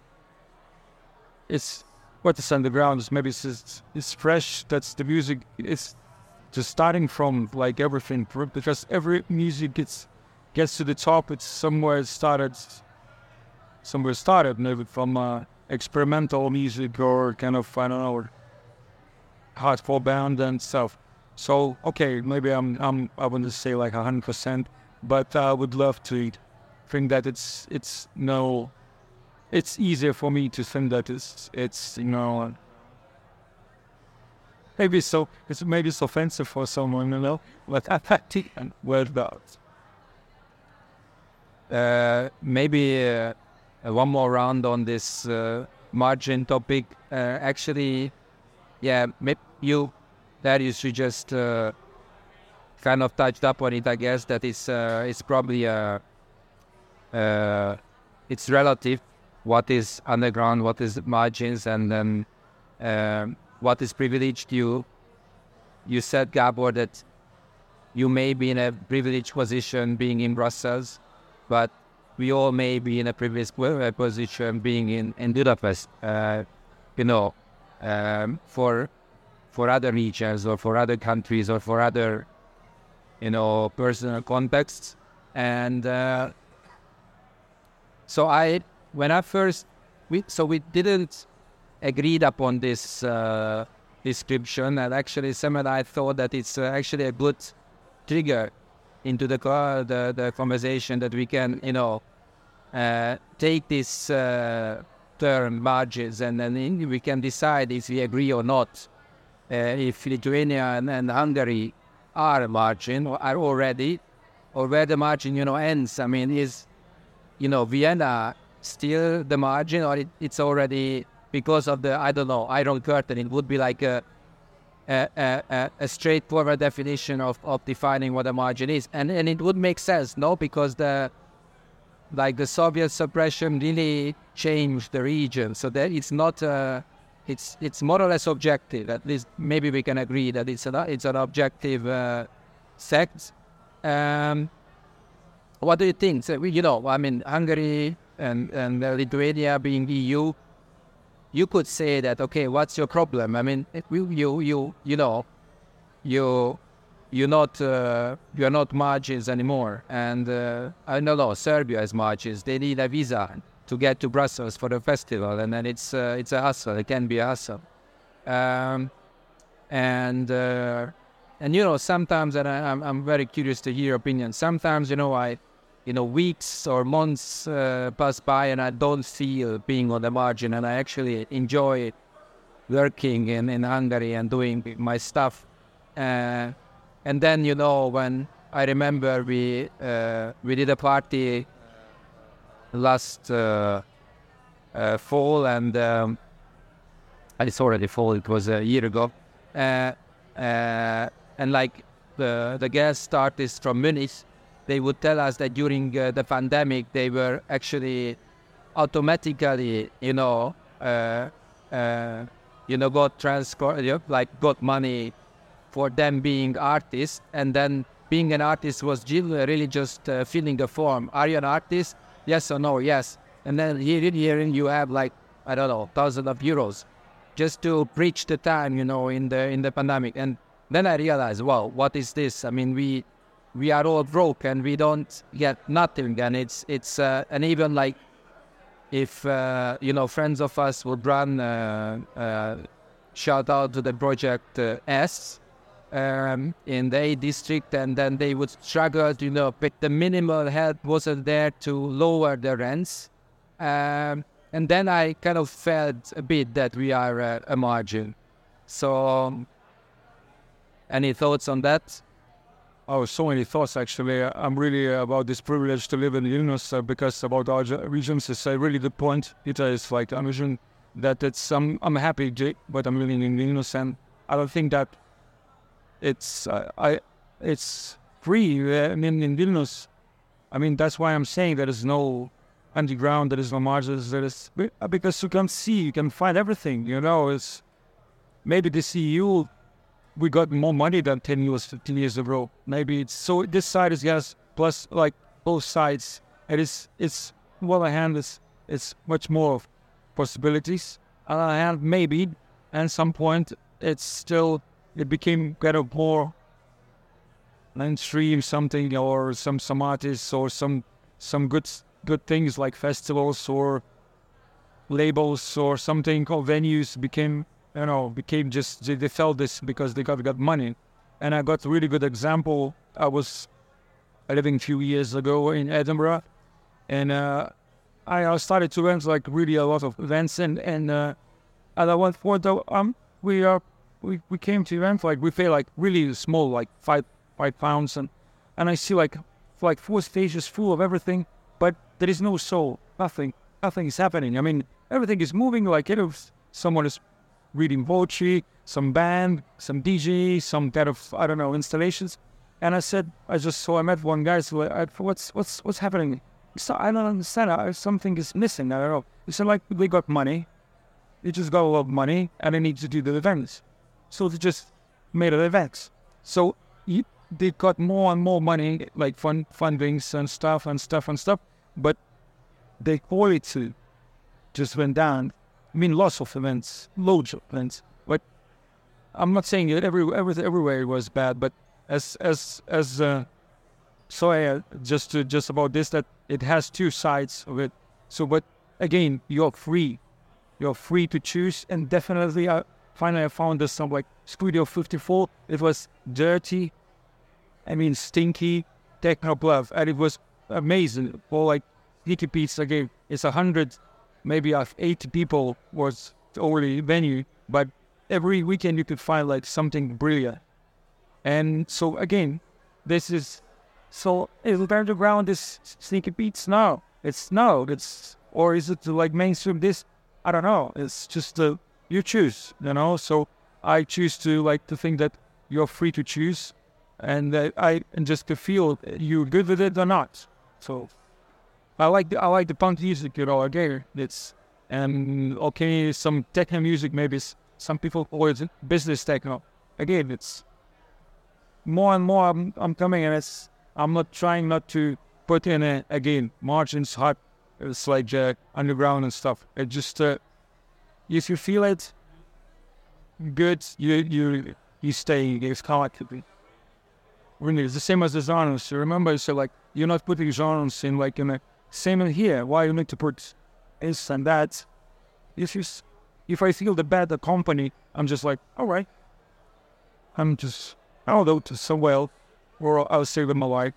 it's what is underground is maybe it's just, it's fresh. That's the music. Is just starting from like everything. Because every music gets gets to the top. It's somewhere started somewhere started maybe from uh, experimental music or kind of I don't know hardcore band and stuff. So okay, maybe I'm I'm I wouldn't say like hundred percent, but I would love to eat. think that it's it's no, it's easier for me to think that it's it's you know. Maybe so it's maybe it's offensive for someone, you know, but I think word out. Uh, maybe uh, one more round on this uh, margin topic. Uh, actually, yeah, maybe you, Darius, you just uh, kind of touched up on it. I guess that it's uh, it's probably uh, uh, it's relative. What is underground? What is margins? And then um, what is privileged? You you said Gabor that you may be in a privileged position being in Brussels, but we all may be in a previous position being in, in Budapest, uh, you know, um, for for other regions or for other countries or for other, you know, personal contexts. And uh, so I, when I first, we so we didn't agreed upon this uh, description, and actually Sam and I thought that it's uh, actually a good trigger into the, the the conversation that we can, you know, uh, take this uh, term margins and then we can decide if we agree or not. Uh, if Lithuania and, and Hungary are margin or are already, or where the margin, you know, ends. I mean, is, you know, Vienna still the margin or it, it's already because of the, I don't know, Iron Curtain. It would be like a, a, a, a- a straightforward definition of, of defining what a margin is. And, and it would make sense, no? Because the like the Soviet suppression really changed the region. So that it's not uh, it's it's more or less objective. At least maybe we can agree that it's an it's an objective uh, sect. Um, what do you think? So, we, you know, I mean, Hungary and and Lithuania being EU, you could say that okay, what's your problem? I mean, you you you know, you you're not uh, you're not margins anymore, and uh, I don't know Serbia has margins. They need a visa to get to Brussels for the festival, and then it's uh, it's a hustle. It can be a hustle, um, and uh, and you know sometimes, and I, I'm, I'm very curious to hear opinions. Sometimes you know I, you know weeks or months uh, pass by and I don't feel being on the margin, and I actually enjoy working in, in Hungary and doing my stuff. Uh, and then you know when I remember we uh, we did a party last uh, uh, fall, and um, it's already fall. It was a year ago, uh, uh, and like the the guest artists from Munich, they would tell us that during uh, the pandemic they were actually automatically, you know, you know, got transfer, like got money for them being artists, and then being an artist was really just uh, filling a form. Are you an artist? Yes or no? Yes. And then here here you have like I don't know, thousand of euros, just to preach the time, you know, in the in the pandemic. And then I realized, well, what is this? I mean, we we are all broke and we don't get nothing. And it's it's uh, and even like if uh, you know friends of us would run uh, uh shout out to the project uh, S um, in the district, and then they would struggle, you know, but the minimal help wasn't there to lower the rents. Um, and then I kind of felt a bit that we are uh, a margin. So, um, any thoughts on that? Oh, so many thoughts actually. I'm really about this privilege to live in Vilnius uh, because about our regions is uh, really the point. It is like I'm vision that it's I'm I'm happy, but I'm living in Vilnius, and I don't think that it's uh, I it's free. I mean, in Vilnius, I mean that's why I'm saying there is no underground, there is no margins, there is uh, because you can see, you can find everything. You know, it's maybe the CEU we got more money than 10 years, 15 years ago. Maybe it's so this side is yes, plus like both sides. It is it's well I hand it's it's much more of possibilities. On the other hand, maybe at some point it's still it became kind of more mainstream something or some some artists or some some good good things like festivals or labels or something or venues became you know became just they, they felt this because they got got money. And i got a really good example. I was living a few years ago in edinburgh. And uh, i started to rent like really a lot of events and and uh, at one point um we are we, we came to event like we pay like really small like five five pounds. And and I see like like four stages full of everything, but there is no soul, nothing, nothing is happening. I mean everything is moving like you know someone is reading poetry, some band, some DJ, some kind of I don't know installations. And I said, I just so I met one guy. So I, what's what's what's happening? So I don't understand. I, something is missing. I don't know. He said like they got money, they just got a lot of money, and they need to do the events. So they just made an event. So you, they got more and more money, like fund fundings and stuff and stuff and stuff, but the quality just went down. Mean, lots of events, loads of events, but I'm not saying that every, every everywhere it was bad, but as as as uh, so I, uh, just to, just about this that it has two sides of it. So, but again, you're free, you're free to choose, and definitely I Finally, I found this some like Studio 54. It was dirty, I mean stinky, techno glove, and it was amazing. For like Pizza game, it's a hundred, maybe of eight people was the only venue, but every weekend you could find like something brilliant. And so again, this is so is it underground is Sneaky Pete's? No. It's no, it's or is it like mainstream this? I don't know. It's just the you choose, you know. So I choose to like to think that you're free to choose, and that I and just to feel you good with it or not. So I like the I like the punk music, you know. Again, it's and okay, some techno music maybe some people call it business techno. Again, it's more and more I'm, I'm coming and it's I'm not trying not to put in a, again margins hype. It's like uh, underground and stuff. It just uh, if you feel it good, you you you stay. It's kind. Really, it's the same as the genres. Remember, so like you're not putting genres in like in a same in here. Why you need to put this and that? If you if I feel the bad the company, I'm just like, all right. I'm just I'll go to somewhere else, or I'll save them alive.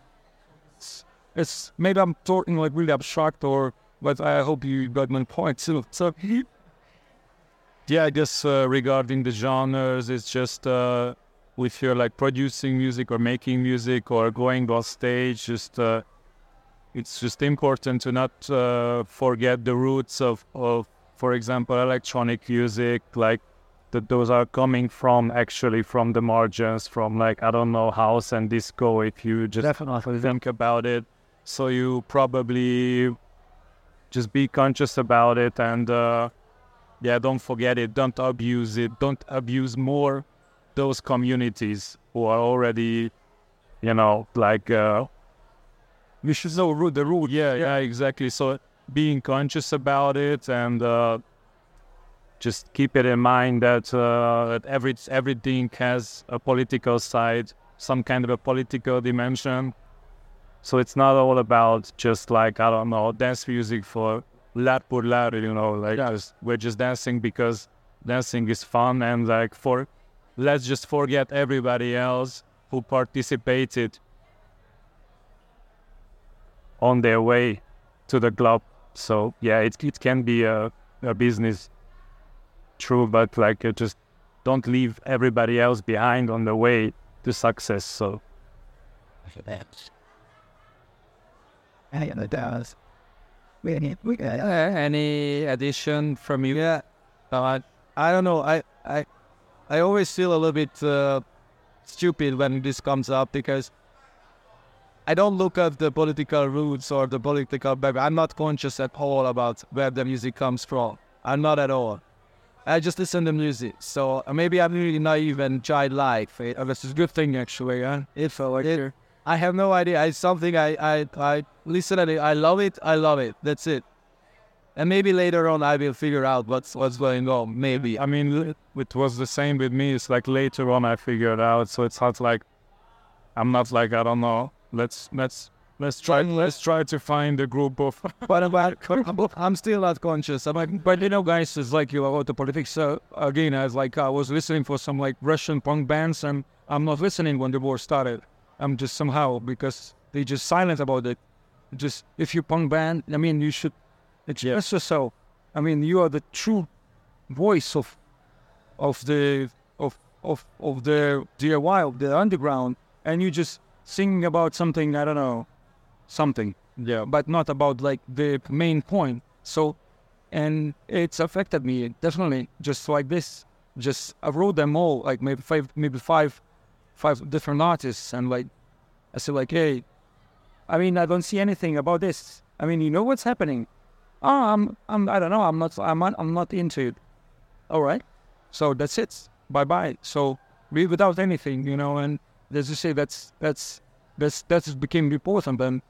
It's, it's maybe I'm talking like really abstract, or but I hope you got my point too. So yeah, I guess uh, regarding the genres, it's just uh, if you're like producing music or making music or going on stage, just uh, it's just important to not uh, forget the roots of, of, for example, electronic music, like that those are coming from actually from the margins, from like I don't know house and disco. If you just Definitely. think about it, so you probably just be conscious about it and uh, yeah, don't forget it. Don't abuse it. Don't abuse more those communities who are already, you know, like uh, we should know the root. Yeah, yeah, yeah, exactly. So being conscious about it and uh, just keep it in mind that, uh, that every everything has a political side, some kind of a political dimension. So it's not all about just like I don't know dance music for lat por lat, you know, like yeah. just, we're just dancing because dancing is fun and like for let's just forget everybody else who participated on their way to the club. So yeah, it it can be a, a business, true, but like uh, just don't leave everybody else behind on the way to success. So. Yeah, it does. We, we, uh, any addition from you? Yeah, uh, I don't know. I I I always feel a little bit uh, stupid when this comes up because I don't look at the political roots or the political background. I'm not conscious at all about where the music comes from. I'm not at all. I just listen to music. So uh, maybe I'm really naive and childlike. Uh, this is a good thing, actually. Yeah? If like it, I have no idea. It's something I, I, I listen to. I love it. I love it. That's it. And maybe later on I will figure out what's what's going on. Maybe. I mean, it was the same with me. It's like later on I figured out. So it's not like I'm not like I don't know. Let's let's let's try let's try to find a group of. but about I'm still not conscious. I'm like, but you know, guys, it's like you about the politics. So again, I was like I was listening for some like Russian punk bands, and I'm not listening when the war started. I'm just somehow because they just silent about it. Just if you punk band, I mean, you should express yeah. yourself. I mean, you are the true voice of of the of of of the DIY of the underground, and you just singing about something I don't know, something. Yeah, but not about like the main point. So, and it's affected me definitely. Just like this, just I wrote them all like maybe five, maybe five five different artists, and like I said, like, hey, I mean, I don't see anything about this. I mean, you know what's happening? Oh, I'm, I'm, I don't know. I'm not, I'm, not, I'm not into it. All right. So that's it. Bye bye. So we without anything, you know, and as you say, that's that's that's that's became important then,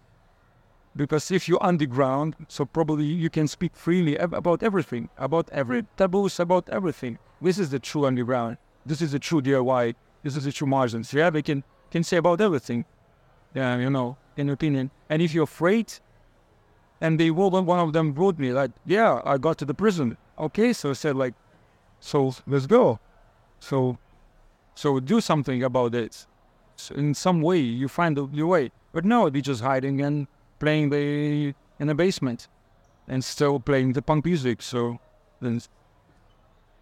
because if you're underground, so probably you can speak freely about everything, about every taboos, about everything. This is the true underground. This is the true DIY this is the true margins. Yeah, they can can say about everything. Yeah, you know, in opinion. And if you're afraid, and they will, one of them wrote me like, yeah, I got to the prison. Okay, so I said like, so let's go. So, so do something about this. In some way, you find the, your way. But no, they're just hiding and playing the in the basement, and still playing the punk music. So then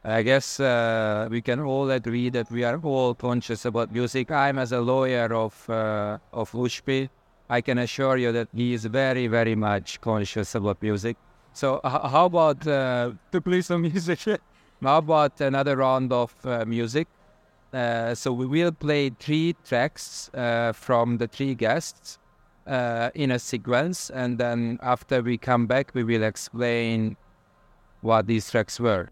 I guess uh, we can all agree that we are all conscious about music. I'm as a lawyer of uh, of USP. I can assure you that he is very, very much conscious about music. So how about uh, to play some music? how about another round of uh, music? Uh, so we will play three tracks uh, from the three guests. uh, in a sequence, and then after we come back, we will explain what these tracks were.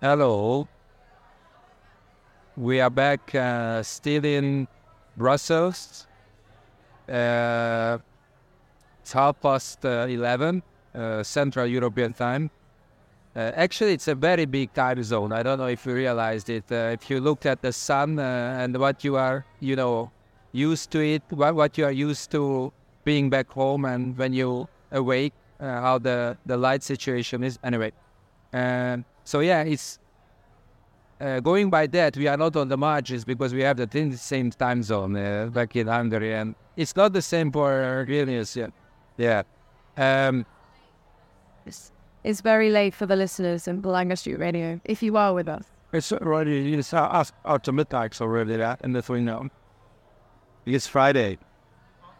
Hello. We are back uh, still in Brussels. Uh, it's half past uh, 11 uh, Central European time. Uh, actually, it's a very big time zone. I don't know if you realized it. Uh, if you looked at the sun and what you are, you know, used to it, what, what you are used to being back home, and when you awake, how the, the light situation is. Anyway, so yeah, it's uh, going by that, we are not on the margins because we have the same time zone uh, back in Hungary, and it's not the same for Vilnius yet. Yeah. Um, it's, it's very late for the listeners in Palanga Street Radio, if you are with us. It's already, it's out to midnight already, that, in the three now. It's Friday.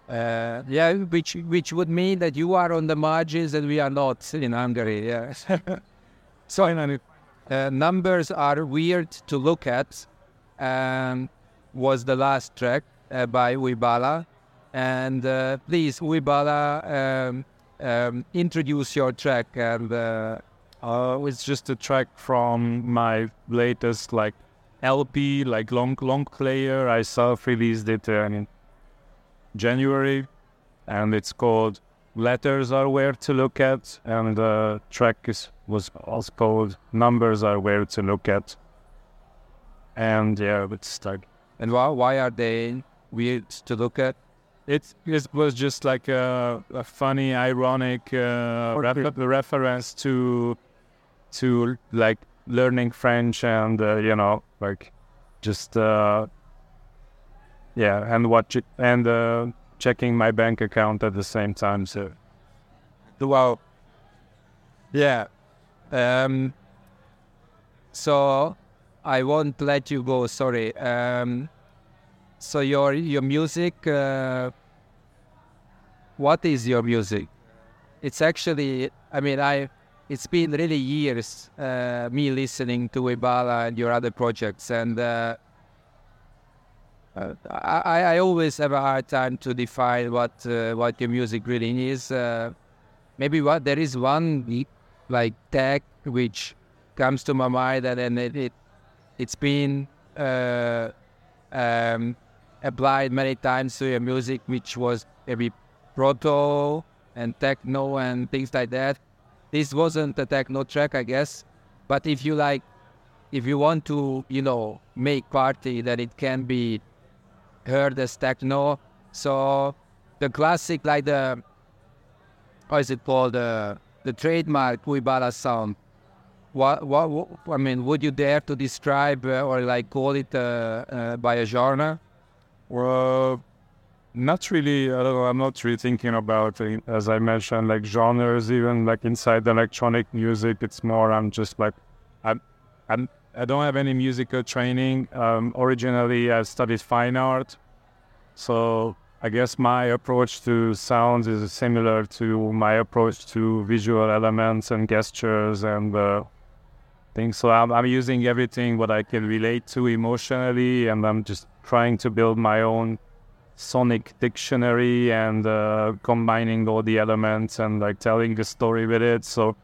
Uh, yeah, which which would mean that you are on the margins and we are not in Hungary. Yes. so, uh, numbers are weird to look at. Um, was the last track uh, by Uj Bala, and uh, please, Uj Bala, um, um, introduce your track. And uh, uh, it's just a track from my latest like LP, like long long player. I self-released it in January, and it's called letters are where to look at, and the track is, was also called numbers are weird to look at. And yeah, it's stuck. And why why are they weird to look at? It, it was just like a, a funny, ironic uh, refer- reference to to like learning French and uh, you know like just uh, yeah and watch it and uh, checking my bank account at the same time. So, wow, yeah. Um, so I won't let you go. Sorry. Um, so your your music. Uh, what is your music? It's actually. I mean, I. It's been really years uh, me listening to Uj Bala and your other projects, and uh, uh, I, I always have a hard time to define what uh, what your music really is. Uh, maybe what there is one like tag which comes to my mind, and then it, it it's been um, applied many times to your music, which was maybe proto and techno and things like that. This wasn't a techno track, I guess, but if you like, if you want to, you know, make party, then it can be heard as techno. So the classic, like the, how is it called, uh, the trademark Uj Bala sound. What, what, what, I mean, would you dare to describe uh, or like call it uh, uh by a genre? Well, not really. I don't know. I'm not really thinking about. As I mentioned, like genres, even like inside electronic music, it's more. I'm just like, I'm, I'm I don't have any musical training. Um, originally, I studied fine art, so I guess my approach to sounds is similar to my approach to visual elements and gestures and uh, things. So I'm, I'm using everything what I can relate to emotionally, and I'm just trying to build my own sonic dictionary and uh, combining all the elements and like telling the story with it. So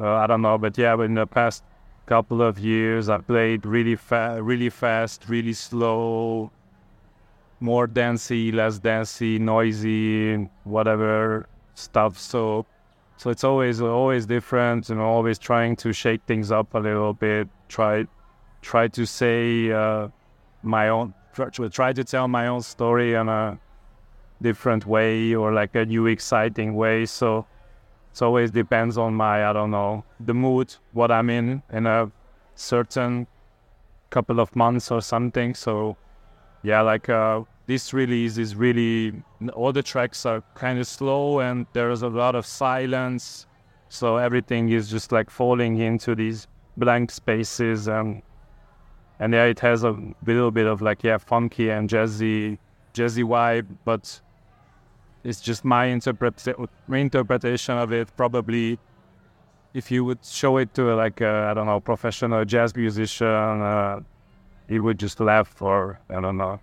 uh, I don't know, but yeah, in the past couple of years. I played really fast, really fast, really slow, more dancey, less dancey, noisy, whatever stuff. So, so it's always always different, and always trying to shake things up a little bit. Try, try to say uh, my own, try, try to tell my own story in a different way or like a new exciting way. So it always depends on my I don't know the mood, what I'm in in a certain couple of months or something. So yeah, like uh, this release is really all the tracks are kind of slow and there's a lot of silence. So everything is just like falling into these blank spaces and and yeah, it has a little bit of like yeah funky and jazzy jazzy vibe, but it's just my interpret- interpretation of it. Probably if you would show it to like I don't know professional jazz musician, uh, he would just laugh or I don't know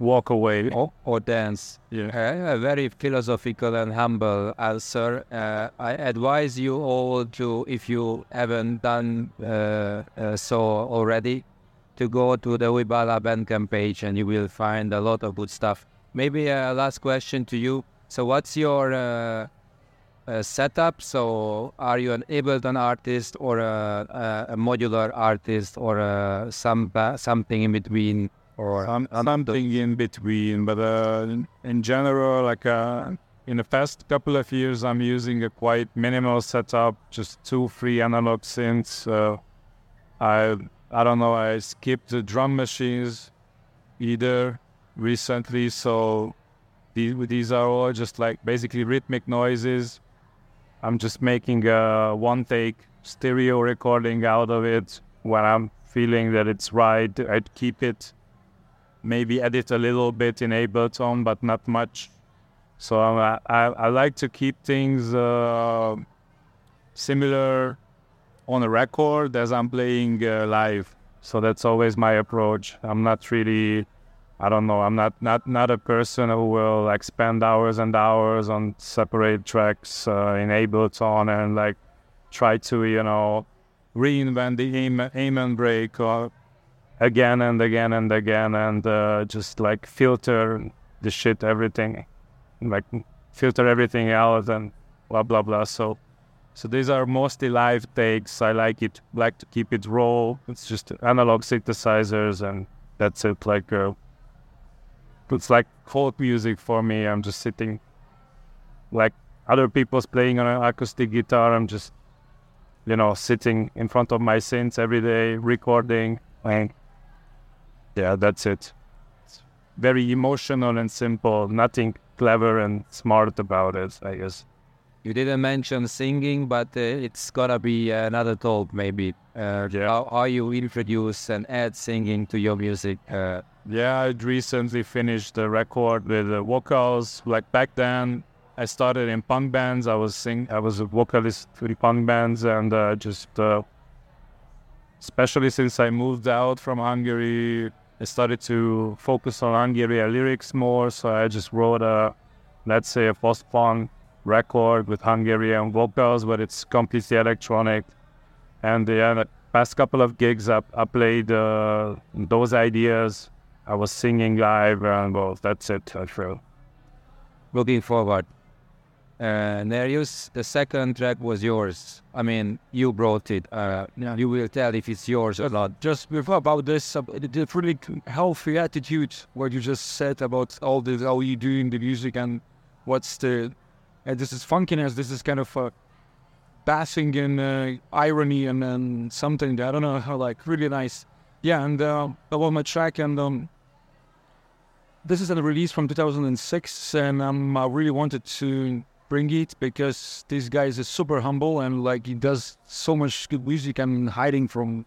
walk away or, or dance. Yeah, uh, a very philosophical and humble answer. Uh, I advise you all to, if you haven't done uh, uh so already, to go to the Uj Bala Bandcamp page and you will find a lot of good stuff. Maybe a last question to you. So, what's your uh, uh, setup? So, are you an Ableton artist or a, a, a modular artist or some something in between? or some, something in between. But uh, in, in, general, like uh, in the past couple of years, I'm using a quite minimal setup, just two free analog synths. Uh, I I don't know. I skipped the drum machines either recently, so these are all just like basically rhythmic noises. I'm just making a one take stereo recording out of it when I'm feeling that it's right. I'd keep it maybe edit a little bit in Ableton, but not much. So I, I, I like to keep things uh, similar on a record as I'm playing uh, live. So that's always my approach. I'm not really, I don't know, I'm not not not a person who will like spend hours and hours on separate tracks uh, in Ableton and like try to you know reinvent the aim, aim and break or again and again and again and uh, just like filter the shit everything like filter everything out and blah blah blah so so these are mostly live takes i like it like to keep it raw it's just analog synthesizers and that's it like uh, it's like folk music for me i'm just sitting like other people's playing on an acoustic guitar i'm just you know sitting in front of my synths every day recording playing yeah, that's it. It's very emotional and simple. Nothing clever and smart about it, I guess. You didn't mention singing, but uh, it's gonna be another talk, maybe. Uh, yeah. How, how, you introduce and add singing to your music? Uh, yeah, I recently finished the record with the vocals. Like back then, I started in punk bands. I was sing. I was a vocalist for the punk bands, and uh, just uh, especially since I moved out from Hungary, I started to focus on Hungarian lyrics more. So I just wrote a, let's say, a post-punk record with Hungarian vocals, but it's completely electronic. And yeah, the past couple of gigs, I, I played uh, those ideas. I was singing live, and well, that's it. I feel. Looking forward. Uh, Nerijus, the second track was yours. I mean, you brought it. Uh, yeah. You will tell if it's yours or not. Just before about this, uh, the really healthy attitude, what you just said about all this, how you doing the music and what's the, this is funkiness. This is kind of uh, basking in uh, irony and, and something that I don't know how like really nice. Yeah, and uh, I about my track and um, this is a release from 2006, and um, I really wanted to bring it because this guy is super humble and like he does so much good music and hiding from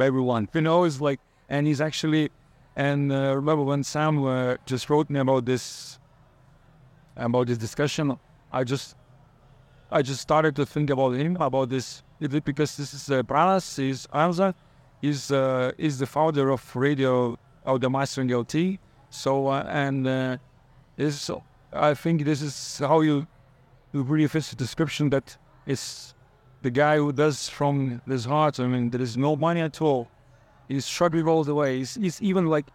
everyone. You know, it's like, and he's actually, and uh, remember when Sam uh, just wrote me about this, about this discussion, I just, I just started to think about him, about this, because this is uh, Pranas, is Anza, is uh, is the founder of Radio of the Mastering LT. So uh, and uh, is I think this is how you, you really fit the description that it's the guy who does from his heart. I mean, there is no money at all. He's struggling all the way. He's, he's even like,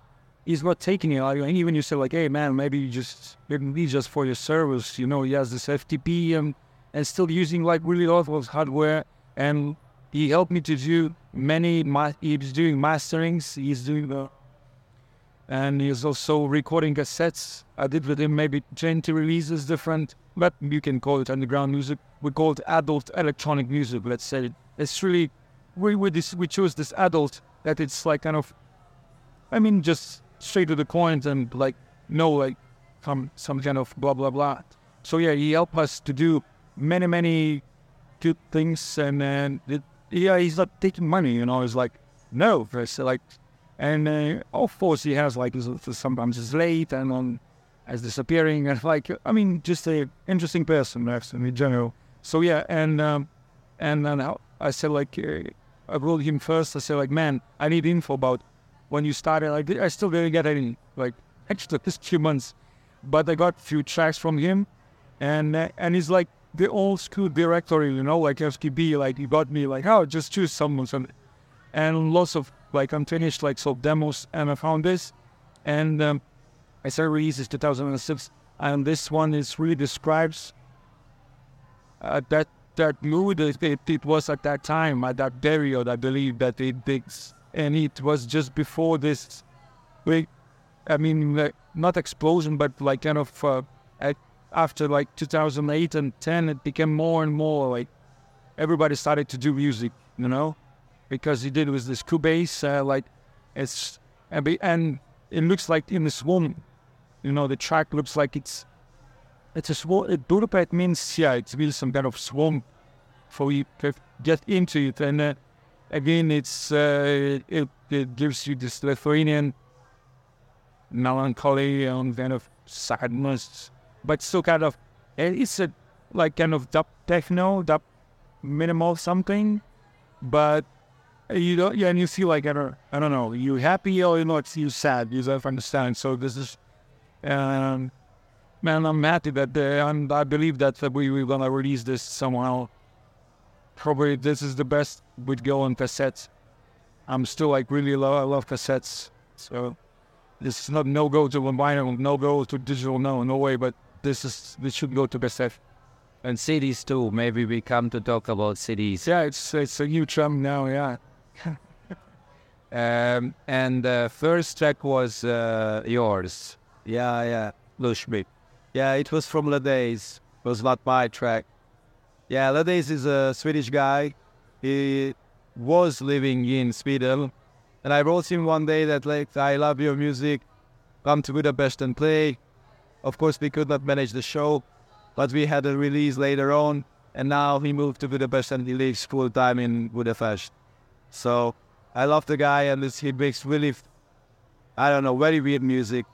he's not taking it. Like, even you say like, hey man, maybe you just maybe just for your service. You know, he has this FTP and and still using like really awful hardware. And he helped me to do many. Ma- he's doing masterings. He's doing the and he's also recording cassettes. I did with him maybe 20 releases different, but you can call it underground music. We call it adult electronic music, let's say. It. It's really, we, we, this, we choose this adult that it's like kind of, I mean, just straight to the coins and like, no, like some, some kind of blah, blah, blah. So yeah, he helped us to do many, many good things. And then, yeah, he's not taking money, you know, it's like, no, first, like, and uh, of course, he has like sometimes he's late and on as disappearing and like I mean, just a interesting person, actually in general. So yeah, and um, And then I, I said like, uh, I wrote him first. I said like, man, I need info about when you started. Like, I still didn't get any. Like, actually, this few months, but I got a few tracks from him, and and he's like the old school directory, you know, like FKB. Like he got me like, oh, just choose someone, some, and lots of like unfinished like so demos, and I found this, and um, I started releases 2006, and this one is really describes uh, that that mood it, it, was at that time at that period I believe that it digs and it was just before this big I mean like, not explosion but like kind of uh, at, after like 2008 and 10 it became more and more like everybody started to do music you know because he did with this Cubase uh, like it's and, and it looks like in the swarm you know the track looks like it's it's a swamp. Budapest means yeah, it's really some kind of swamp for you to get into it. And uh, again, it's uh, it, it gives you this Lithuanian melancholy and kind of sadness, but still kind of it's a like kind of dub techno, dub minimal something, but you don't yeah, and you feel like I don't I don't know, you happy or you it's you sad, you don't understand. So this is um man, I'm happy that uh, I'm, I believe that we, we're gonna release this somehow. Probably this is the best with go on cassettes. I'm still like really love I love cassettes. So this is not no go to vinyl, no go to digital, no, no way. But this is this should go to cassette. And CDs too. Maybe we come to talk about CDs. Yeah, it's it's a new trend now. Yeah. um, and the first track was uh, yours. Yeah, yeah. Lushmi. Yeah, it was from Ladays. It was not my track. Yeah, Ladays is a Swedish guy. He was living in Sweden. And I wrote him one day that, like, I love your music. Come to Budapest and play. Of course, we could not manage the show, but we had a release later on. And now he moved to Budapest and he lives full time in Budapest. So I love the guy and he makes really, I don't know, very weird music.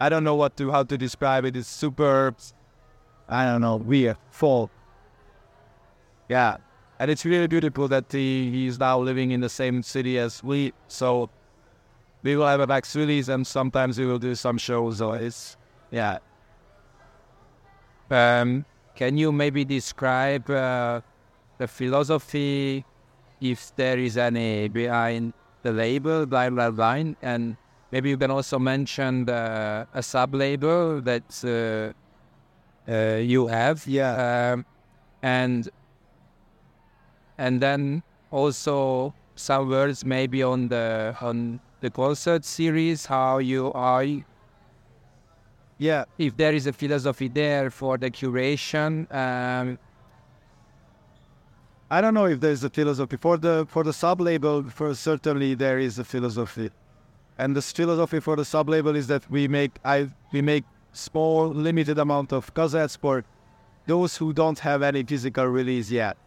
I don't know what to how to describe it. It's super, I don't know, weird, full. Yeah, and it's really beautiful that he, he's now living in the same city as we. So we will have a back release, and sometimes we will do some shows. So it's yeah. Um, can you maybe describe uh, the philosophy, if there is any behind the label, Blindblindblind, and Maybe you can also mention the, a sub label that uh, uh, you have. Yeah. Um, and and then also some words maybe on the on the concert series, how you are. Yeah. If there is a philosophy there for the curation. Um, I don't know if there's a philosophy for the for the sub label. For certainly there is a philosophy. And the philosophy for the sub label is that we make I we make small limited amount of cassettes for those who don't have any physical release yet.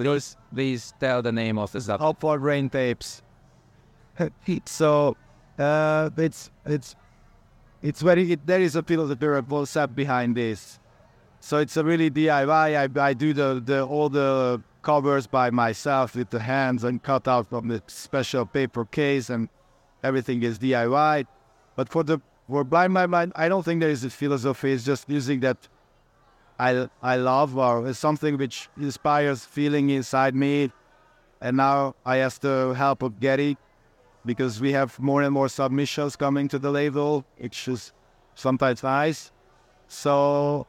Please, please tell the name of the sub. Hop for Rain tapes. so uh, it's it's it's very it, there is a philosophy or concept behind this. So it's a really DIY. I, I do the, the all the covers by myself with the hands and cut out from the special paper case and everything is DIY. But for the for Blindblindblind, I don't think there is a philosophy. It's just using that I I love or something which inspires feeling inside me. And now I ask the help of Getty because we have more and more submissions coming to the label, which is sometimes nice. So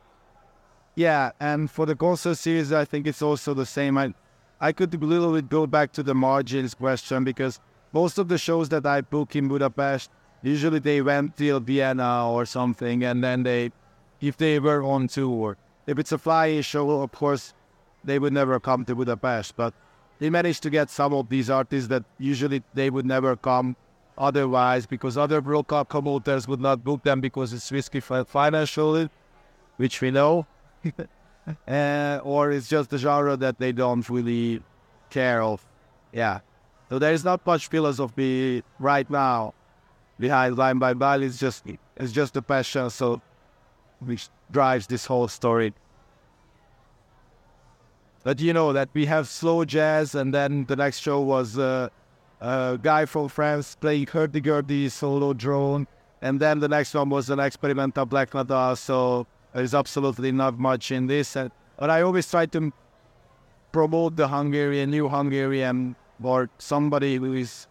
yeah, and for the concert series, I think it's also the same. I I could a little bit go back to the margins question because most of the shows that I book in Budapest, usually they went till Vienna or something, and then they, if they were on tour, if it's a fly show, of course, they would never come to Budapest. But they managed to get some of these artists that usually they would never come otherwise because other World Cup promoters would not book them because it's risky financially, which we know. uh, or it's just a genre that they don't really care of. Yeah. So there is not much philosophy right now behind Line by Line. It's just it's just the passion, so which drives this whole story. But you know that we have slow jazz, and then the next show was uh, a guy from France playing hurdy-gurdy solo drone, and then the next one was an experimental black metal. So there's absolutely not much in this. And, but I always try to promote the Hungarian, new Hungarian, or somebody who is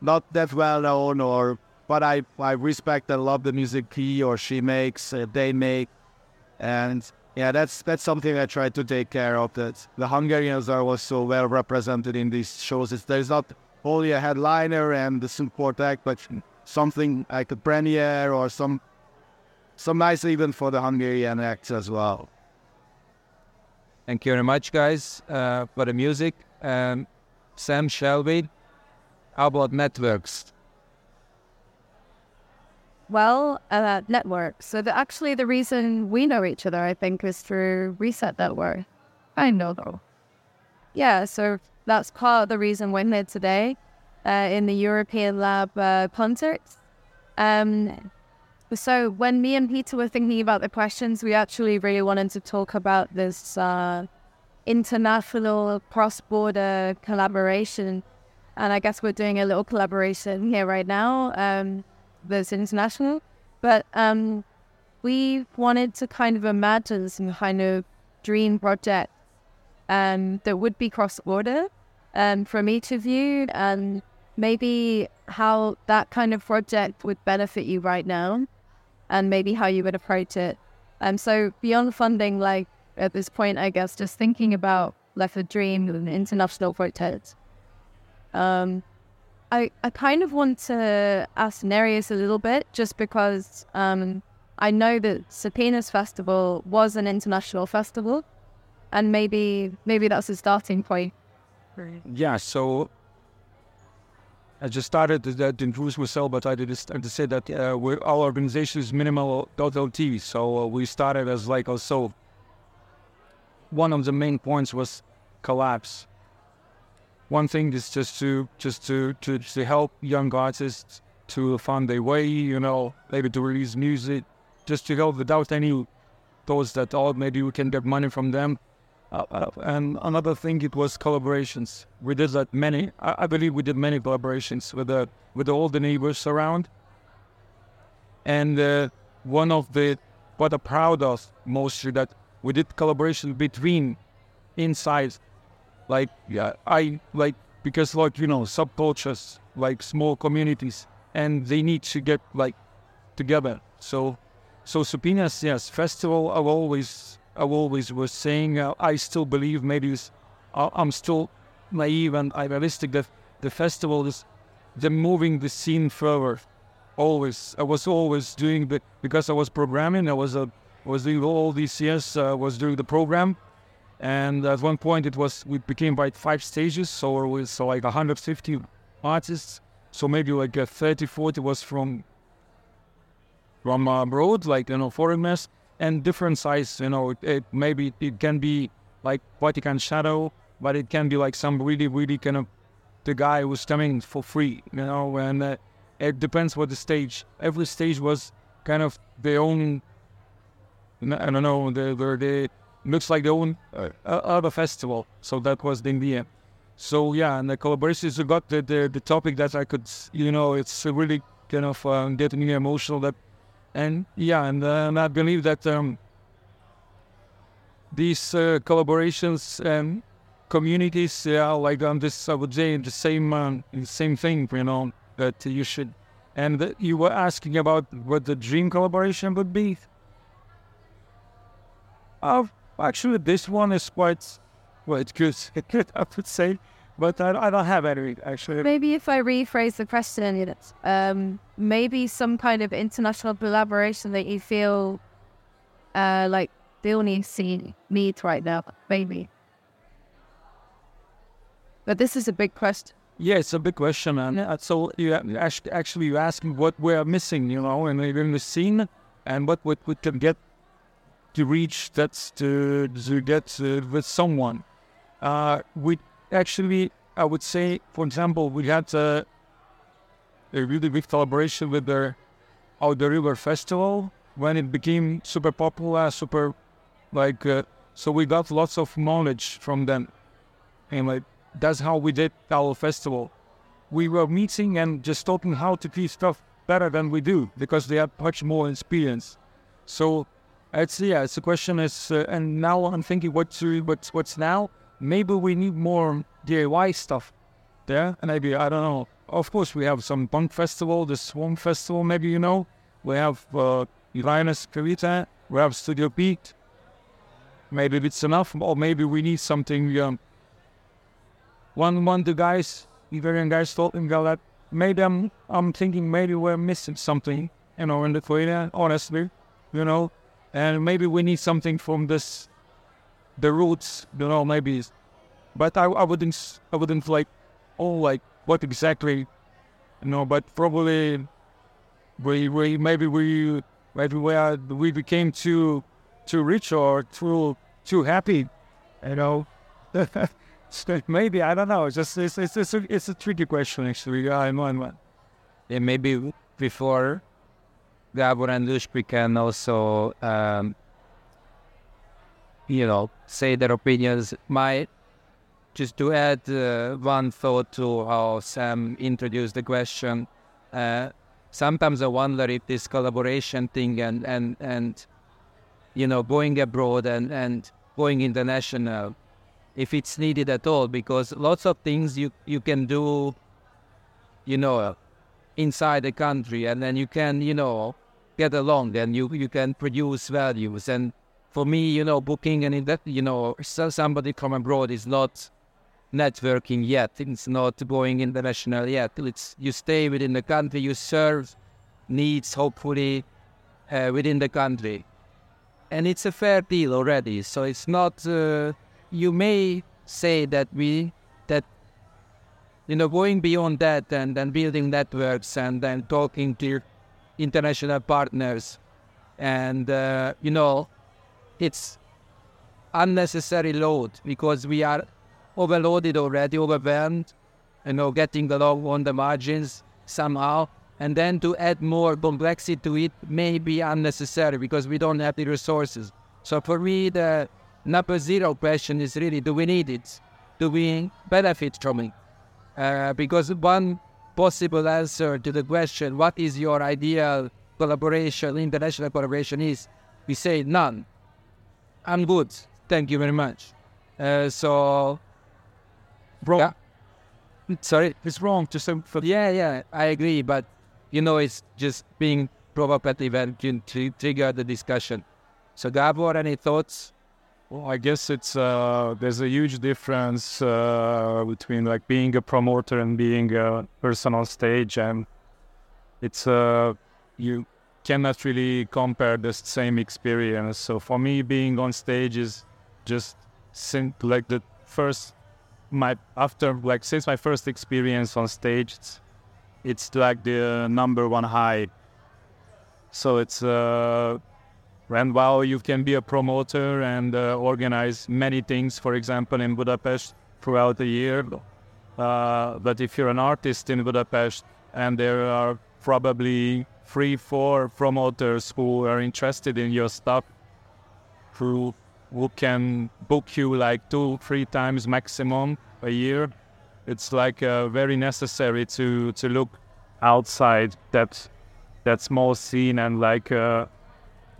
not that well known, or but I I respect and love the music he or she makes, uh, they make, and yeah, that's that's something I try to take care of. That the Hungarians are also well represented in these shows. It's, there's not only a headliner and the support act, but something like a premiere or some some nice event for the Hungarian acts as well. Thank you very much, guys, uh, for the music. Um, Sam Shelby, how about networks? Well, uh, network. So the, actually, the reason we know each other, I think, is through Reset Network. I know though. Yeah, so that's part of the reason we're here today uh, in the European Lab uh, context. Um, so when me and Peter were thinking about the questions, we actually really wanted to talk about this uh, international cross-border collaboration, and I guess we're doing a little collaboration here right now. Um, that's international, but um, we wanted to kind of imagine some kind of dream project um, that would be cross-border um, from each of you, and maybe how that kind of project would benefit you right now, and maybe how you would approach it. Um, so beyond funding, like at this point, I guess just thinking about like a dream, an international project. Um, I, I kind of want to ask Nerijus a little bit just because um, I know that Supynės Festival was an international festival and maybe maybe that's a starting point. Yeah, so I just started to, to introduce myself, but I did to say that uh, our organization is minimal.lt. So uh, we started as like also one of the main points was collapse one thing is just to just to, to to help young artists to find their way, you know, maybe to release music, just to help without any thoughts that oh maybe we can get money from them. Uh, uh, and another thing, it was collaborations. We did that many. I, I believe we did many collaborations with the with all the neighbors around. And uh, one of the what I'm proud of mostly that we did collaboration between inside like yeah i like because like you know subcultures like small communities and they need to get like together. So so Supynės yes festival i always i always was saying uh, i still believe maybe uh, i'm still naive and idealistic that the festival is the moving the scene further always i was always doing the because i was programming i was a uh, was doing all these years uh, was doing the program and at one point, it was we became like five stages, so it was so like 150 artists. So maybe like a 30, 40 was from from abroad, like you know foreigners, and different size. You know, it, maybe it can be like Vatican Shadow, but it can be like some really, really kind of the guy who's coming for free. You know, and uh, it depends what the stage. Every stage was kind of their own. I don't know. They were looks like their own uh, other festival. So that was the idea. So yeah, and the collaborations you got the, the, the topic that I could, you know, it's really kind of uh, getting me emotional. That, and yeah, and, uh, and I believe that um, these uh, collaborations and communities, yeah, like on this, I would say the same, um, same thing, you know, that you should. And you were asking about what the dream collaboration would be. Uh, Actually, this one is quite, well, it's good, I would say, but I, I don't have any, actually. Maybe if I rephrase the question, um, maybe some kind of international collaboration that you feel uh, like the only scene needs right now, maybe. But this is a big question. Yeah, it's a big question, man. Yeah. So you actually you ask me what we're missing, you know, in, in the scene, and what we, we can get to reach that's to, to get uh, with someone. Uh, we actually, I would say, for example, we had uh, a really big collaboration with the Out the River Festival when it became super popular, super like uh, So we got lots of knowledge from them. And like, that's how we did our festival. We were meeting and just talking how to do stuff better than we do because they had much more experience. So it's yeah, it's the question is, uh, and now I'm thinking what to what's what's now. Maybe we need more DIY stuff there. And maybe I don't know. Of course, we have some punk festival, the Swarm Festival. Maybe you know. We have uh, Uranus Kavita. We have Studio Pete. Maybe it's enough, or maybe we need something. Um, one one the guys, Iberian guys told me that maybe I'm I'm thinking maybe we're missing something, you know, in Lithuania. Honestly, you know, and maybe we need something from this, the roots, you know, maybe. But I, I wouldn't I wouldn't like, oh like what exactly, you know. But probably we we maybe we maybe we are we became too too rich or too too happy, you know. maybe I don't know. It's just it's it's, it's, a, it's a tricky question actually. I'm on one. Yeah, maybe before Gabor and Lush, can also um, you know say their opinions. My just to add uh, one thought to how Sam introduced the question. Uh, sometimes I wonder if this collaboration thing and and and you know going abroad and and going international if it's needed at all because lots of things you you can do you know inside the country and then you can you know get along and you you can produce values. And for me you know booking and that you know somebody from abroad is not networking yet. It's not going international yet. It's you stay within the country you serve needs hopefully uh, within the country. And it's a fair deal already. So it's not uh, you may say that we that you know going beyond that and then building networks and then talking to international partners and uh, you know it's unnecessary load because we are overloaded already overwhelmed you know getting along on the margins somehow and then to add more complexity to it may be unnecessary because we don't have the resources so for me the number zero question is really do we need it? Do we benefit from it? Uh, because one possible answer to the question, what is your ideal collaboration, international collaboration is, we say none. I'm good. Thank you very much. Uh, so, wrong. Yeah. Sorry, it's wrong to say. Yeah, yeah, I agree, but you know, it's just being provocative and to trigger the discussion. So, Gabor, any thoughts? Well, I guess it's uh, there's a huge difference uh, between like being a promoter and being a person on stage, and it's uh, you cannot really compare the same experience. So for me, being on stage is just like the first my after like since my first experience on stage, it's, it's like the number one high. So it's uh, and while you can be a promoter and uh, organize many things, for example, in Budapest throughout the year, uh, but if you're an artist in Budapest and there are probably three, four promoters who are interested in your stuff, who who can book you like two, three times maximum a year, it's like uh, very necessary to to look outside that that small scene and like uh,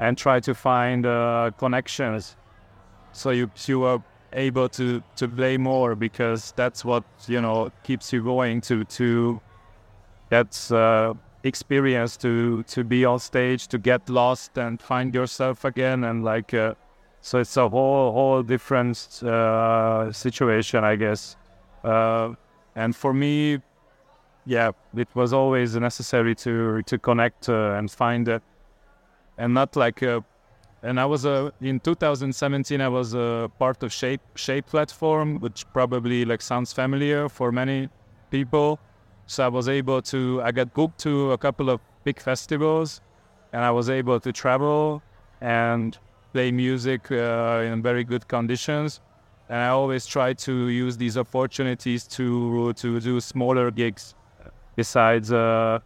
and try to find uh, connections. So you you are able to to play more because that's what you know keeps you going to to that's uh, experience to to be on stage to get lost and find yourself again and like uh, so it's a whole whole different uh, situation I guess. Uh, and for me yeah it was always necessary to to connect uh, and find that and not like a, and I was a in 2017 I was a part of Shape Shape platform, which probably like sounds familiar for many people. So I was able to I got booked to a couple of big festivals, and I was able to travel and play music uh, in very good conditions. And I always try to use these opportunities to to do smaller gigs besides. Uh,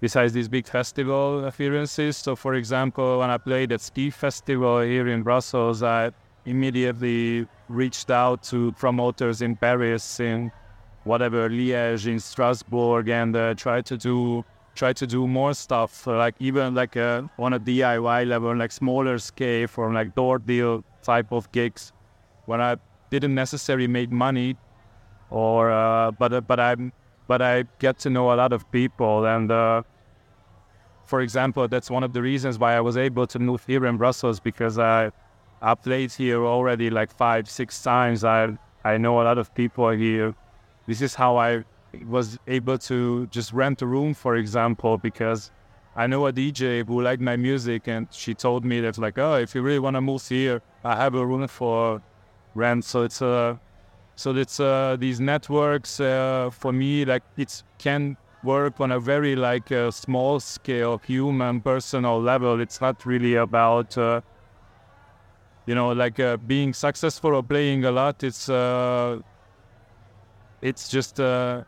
besides these big festival appearances. So, for example, when I played at Ski Festival here in Brussels, I immediately reached out to promoters in Paris, in whatever Liège, in Strasbourg, and uh, tried to do try to do more stuff, like even like uh, on a DIY level, like smaller scale, for like door deal type of gigs, where I didn't necessarily make money, or uh, but uh, but I but I get to know a lot of people, and uh, for example, that's one of the reasons why I was able to move here in Brussels because I I played here already like five six times. I I know a lot of people here. This is how I was able to just rent a room, for example, because I know a DJ who liked my music, and she told me that like, oh, if you really want to move here, I have a room for rent. So it's uh, so it's uh, these networks uh, for me like it can work on a very like uh, small scale, human, personal level. It's not really about uh, you know like uh, being successful or playing a lot. It's uh, it's just a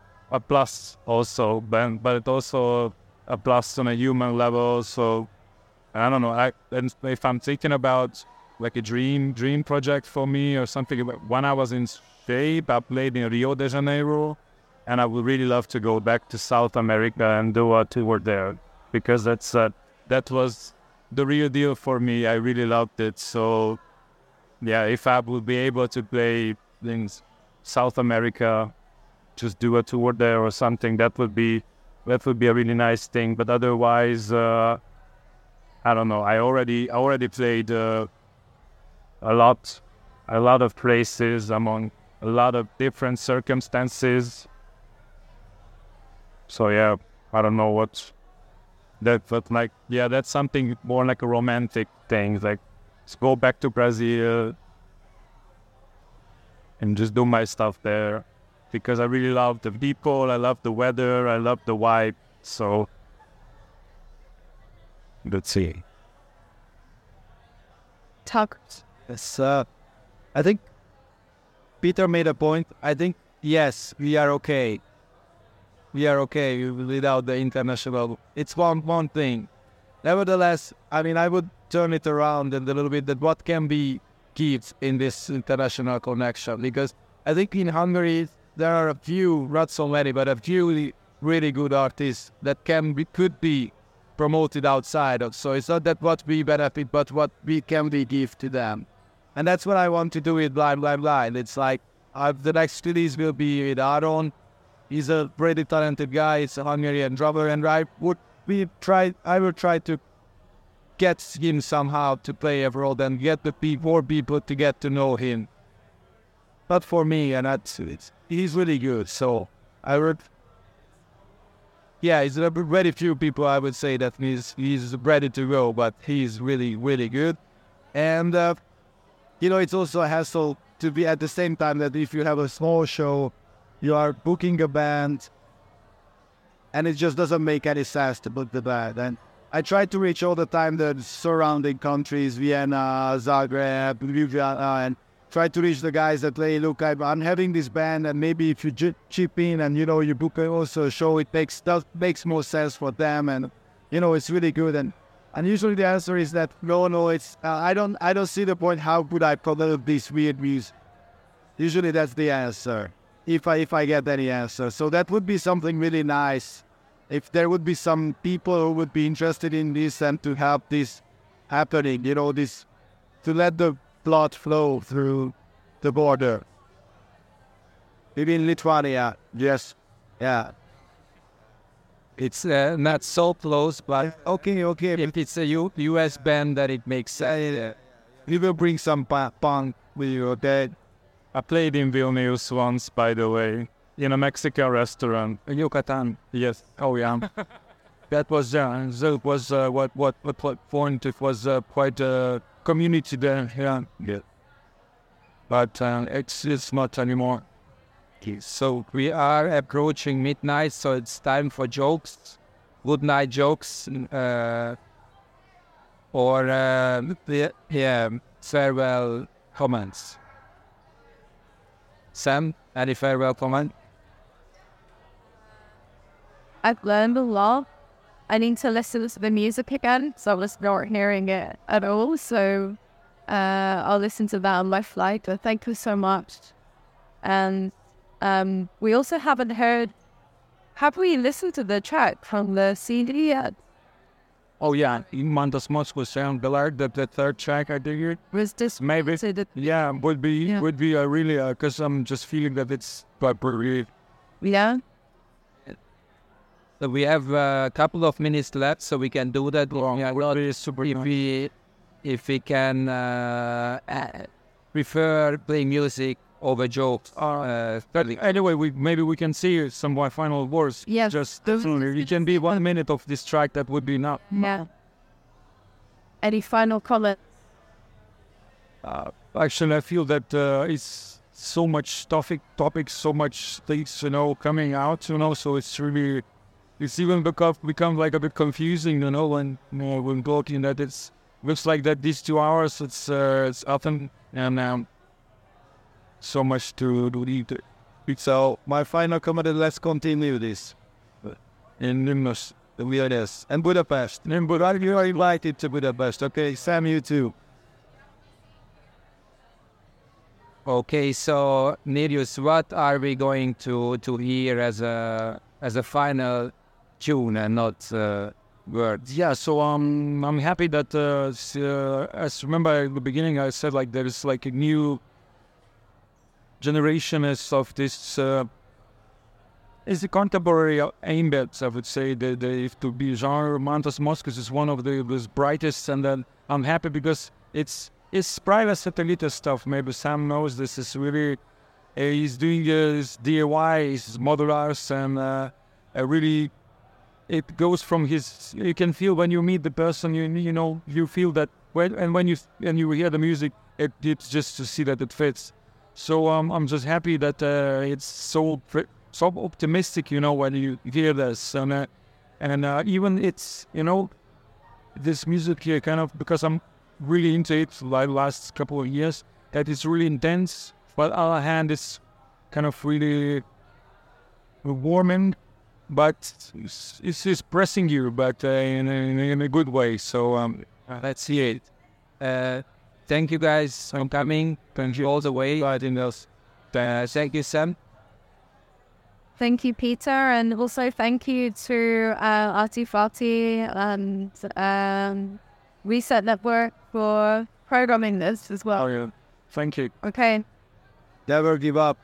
plus also, but but it also a plus on a human level. So I don't know. I and if I'm thinking about like a dream dream project for me or something, when I was in shape, I played in Rio de Janeiro, and I would really love to go back to South America and do a tour there because that's uh, that was the real deal for me. I really loved it. So yeah, if I would be able to play in South America just do a tour there or something. That would be that would be a really nice thing. But otherwise, uh, I don't know. I already I already played uh, a lot, a lot of places among a lot of different circumstances. So yeah, I don't know what that, but like yeah, that's something more like a romantic thing. Like, let's go back to Brazil and just do my stuff there because I really love the people, I love the weather, I love the vibe. So let's see. Talk. Yes, uh, I think Peter made a point. I think yes, we are okay. We are okay without the international. It's one one thing. Nevertheless, I mean, I would turn it around and a little bit that what can be kept in this international connection because I think in Hungary there are a few, not so many, but a few really, good artists that can be, could be promoted outside of. So it's not that what we benefit, but what we can be give to them. And that's what I want to do with Blindblindblind. It's like uh, the next release will be with Aaron. He's a pretty talented guy. He's a Hungarian drummer, and I would we try. I will try to get him somehow to play a role and get the pe- more people to get to know him. But for me, and that's it he's really good. So I would, yeah, he's a very few people I would say that he's he's ready to go, but he's really really good, and uh, you know it's also a hassle to be at the same time that if you have a small show, you are booking a band, and it just doesn't make any sense to book the band and. I try to reach all the time the surrounding countries, Vienna, Zagreb, Ljubljana, and try to reach the guys that play. Look, I'm, I'm having this band, and maybe if you j- chip in and you know you book also a show, it makes does, makes more sense for them, and you know it's really good. And and usually the answer is that no, no, it's uh, I don't I don't see the point. How could I promote this weird music? Usually that's the answer. If I if I get any answer, so that would be something really nice. If there would be some people who would be interested in this and to help this happening, you know, this to let the blood flow through the border. Maybe in Lithuania, yes, yeah. It's uh, not so close, but okay, okay. If it's a U- U.S. band, that it makes sense. Yeah, We will bring some pa- punk with you, okay? I played in Vilnius once, by the way, in a Mexican restaurant. In Yucatan. Yes. Oh yeah. that was uh, that was uh, what what what point it was uh, quite a community there. Yeah. Yeah. But uh, it's it's not anymore. So we are approaching midnight, so it's time for jokes, good night jokes, uh, or uh, yeah, farewell comments. Sam, any farewell comment? I've learned a lot. I need to listen to the music again, so I was not hearing it at all. So Uh, I'll listen to that on my flight. But thank you so much. And um, we also haven't heard. Have we listened to the track from the CD yet? Oh yeah, Mantas Moscow Sound Ballard, the, the third track I think Was this maybe considered- yeah would be Yeah. would be a really because I'm just feeling that it's quite pretty. Yeah. So we have uh, a couple of minutes left, so we can do that. Yeah, would be super if nice. we if we can uh, uh, prefer playing music over jokes. Uh, But anyway, we maybe we can see some more final words. Yes. Just definitely, it can be one minute of this track. That would be enough. Yeah. Any final comment? Uh, actually, I feel that uh, it's so much topic, topics, so much things, you know, coming out, you know. So it's really, it's even become become like a bit confusing, you know, when you know, when talking that it's looks like that these two hours it's uh, it's often and um, so much to do. to- So my final comment is let's continue this. In Limnos. We are this. And Budapest. In But are you are invited to Budapest? Okay, Sam, you too. Okay, so Nerijus, what are we going to to hear as a as a final tune and not uh, words? Yeah, so um, I'm happy that uh, uh, as remember at the beginning I said like there is like a new generation is of this uh, is the contemporary ambient I would say. If to be genre. Mantas Moscos is one of the, brightest and then I'm happy because it's it's private satellite stuff. Maybe Sam knows this. Is really uh, he's doing his DIY his modulars and uh, really it goes from his you can feel when you meet the person you you know you feel that when and when you and you hear the music it, it's just to see that it fits so um, i'm just happy that uh, it's so so optimistic you know when you hear this and uh, and uh, even it's you know this music here kind of because i'm really into it like last couple of years that it's really intense but on the other hand it's kind of really warming but it's, it's pressing you, but uh, in, a, in a good way. So um, Let's hear it. Thank you guys for coming. Thank you all the way. Inviting us. Uh, thank you, Sam. Thank you, Peter, and also thank you to uh, Artifati and um, Reset Network for programming this as well. oh yeah, thank you. Okay. Never give up.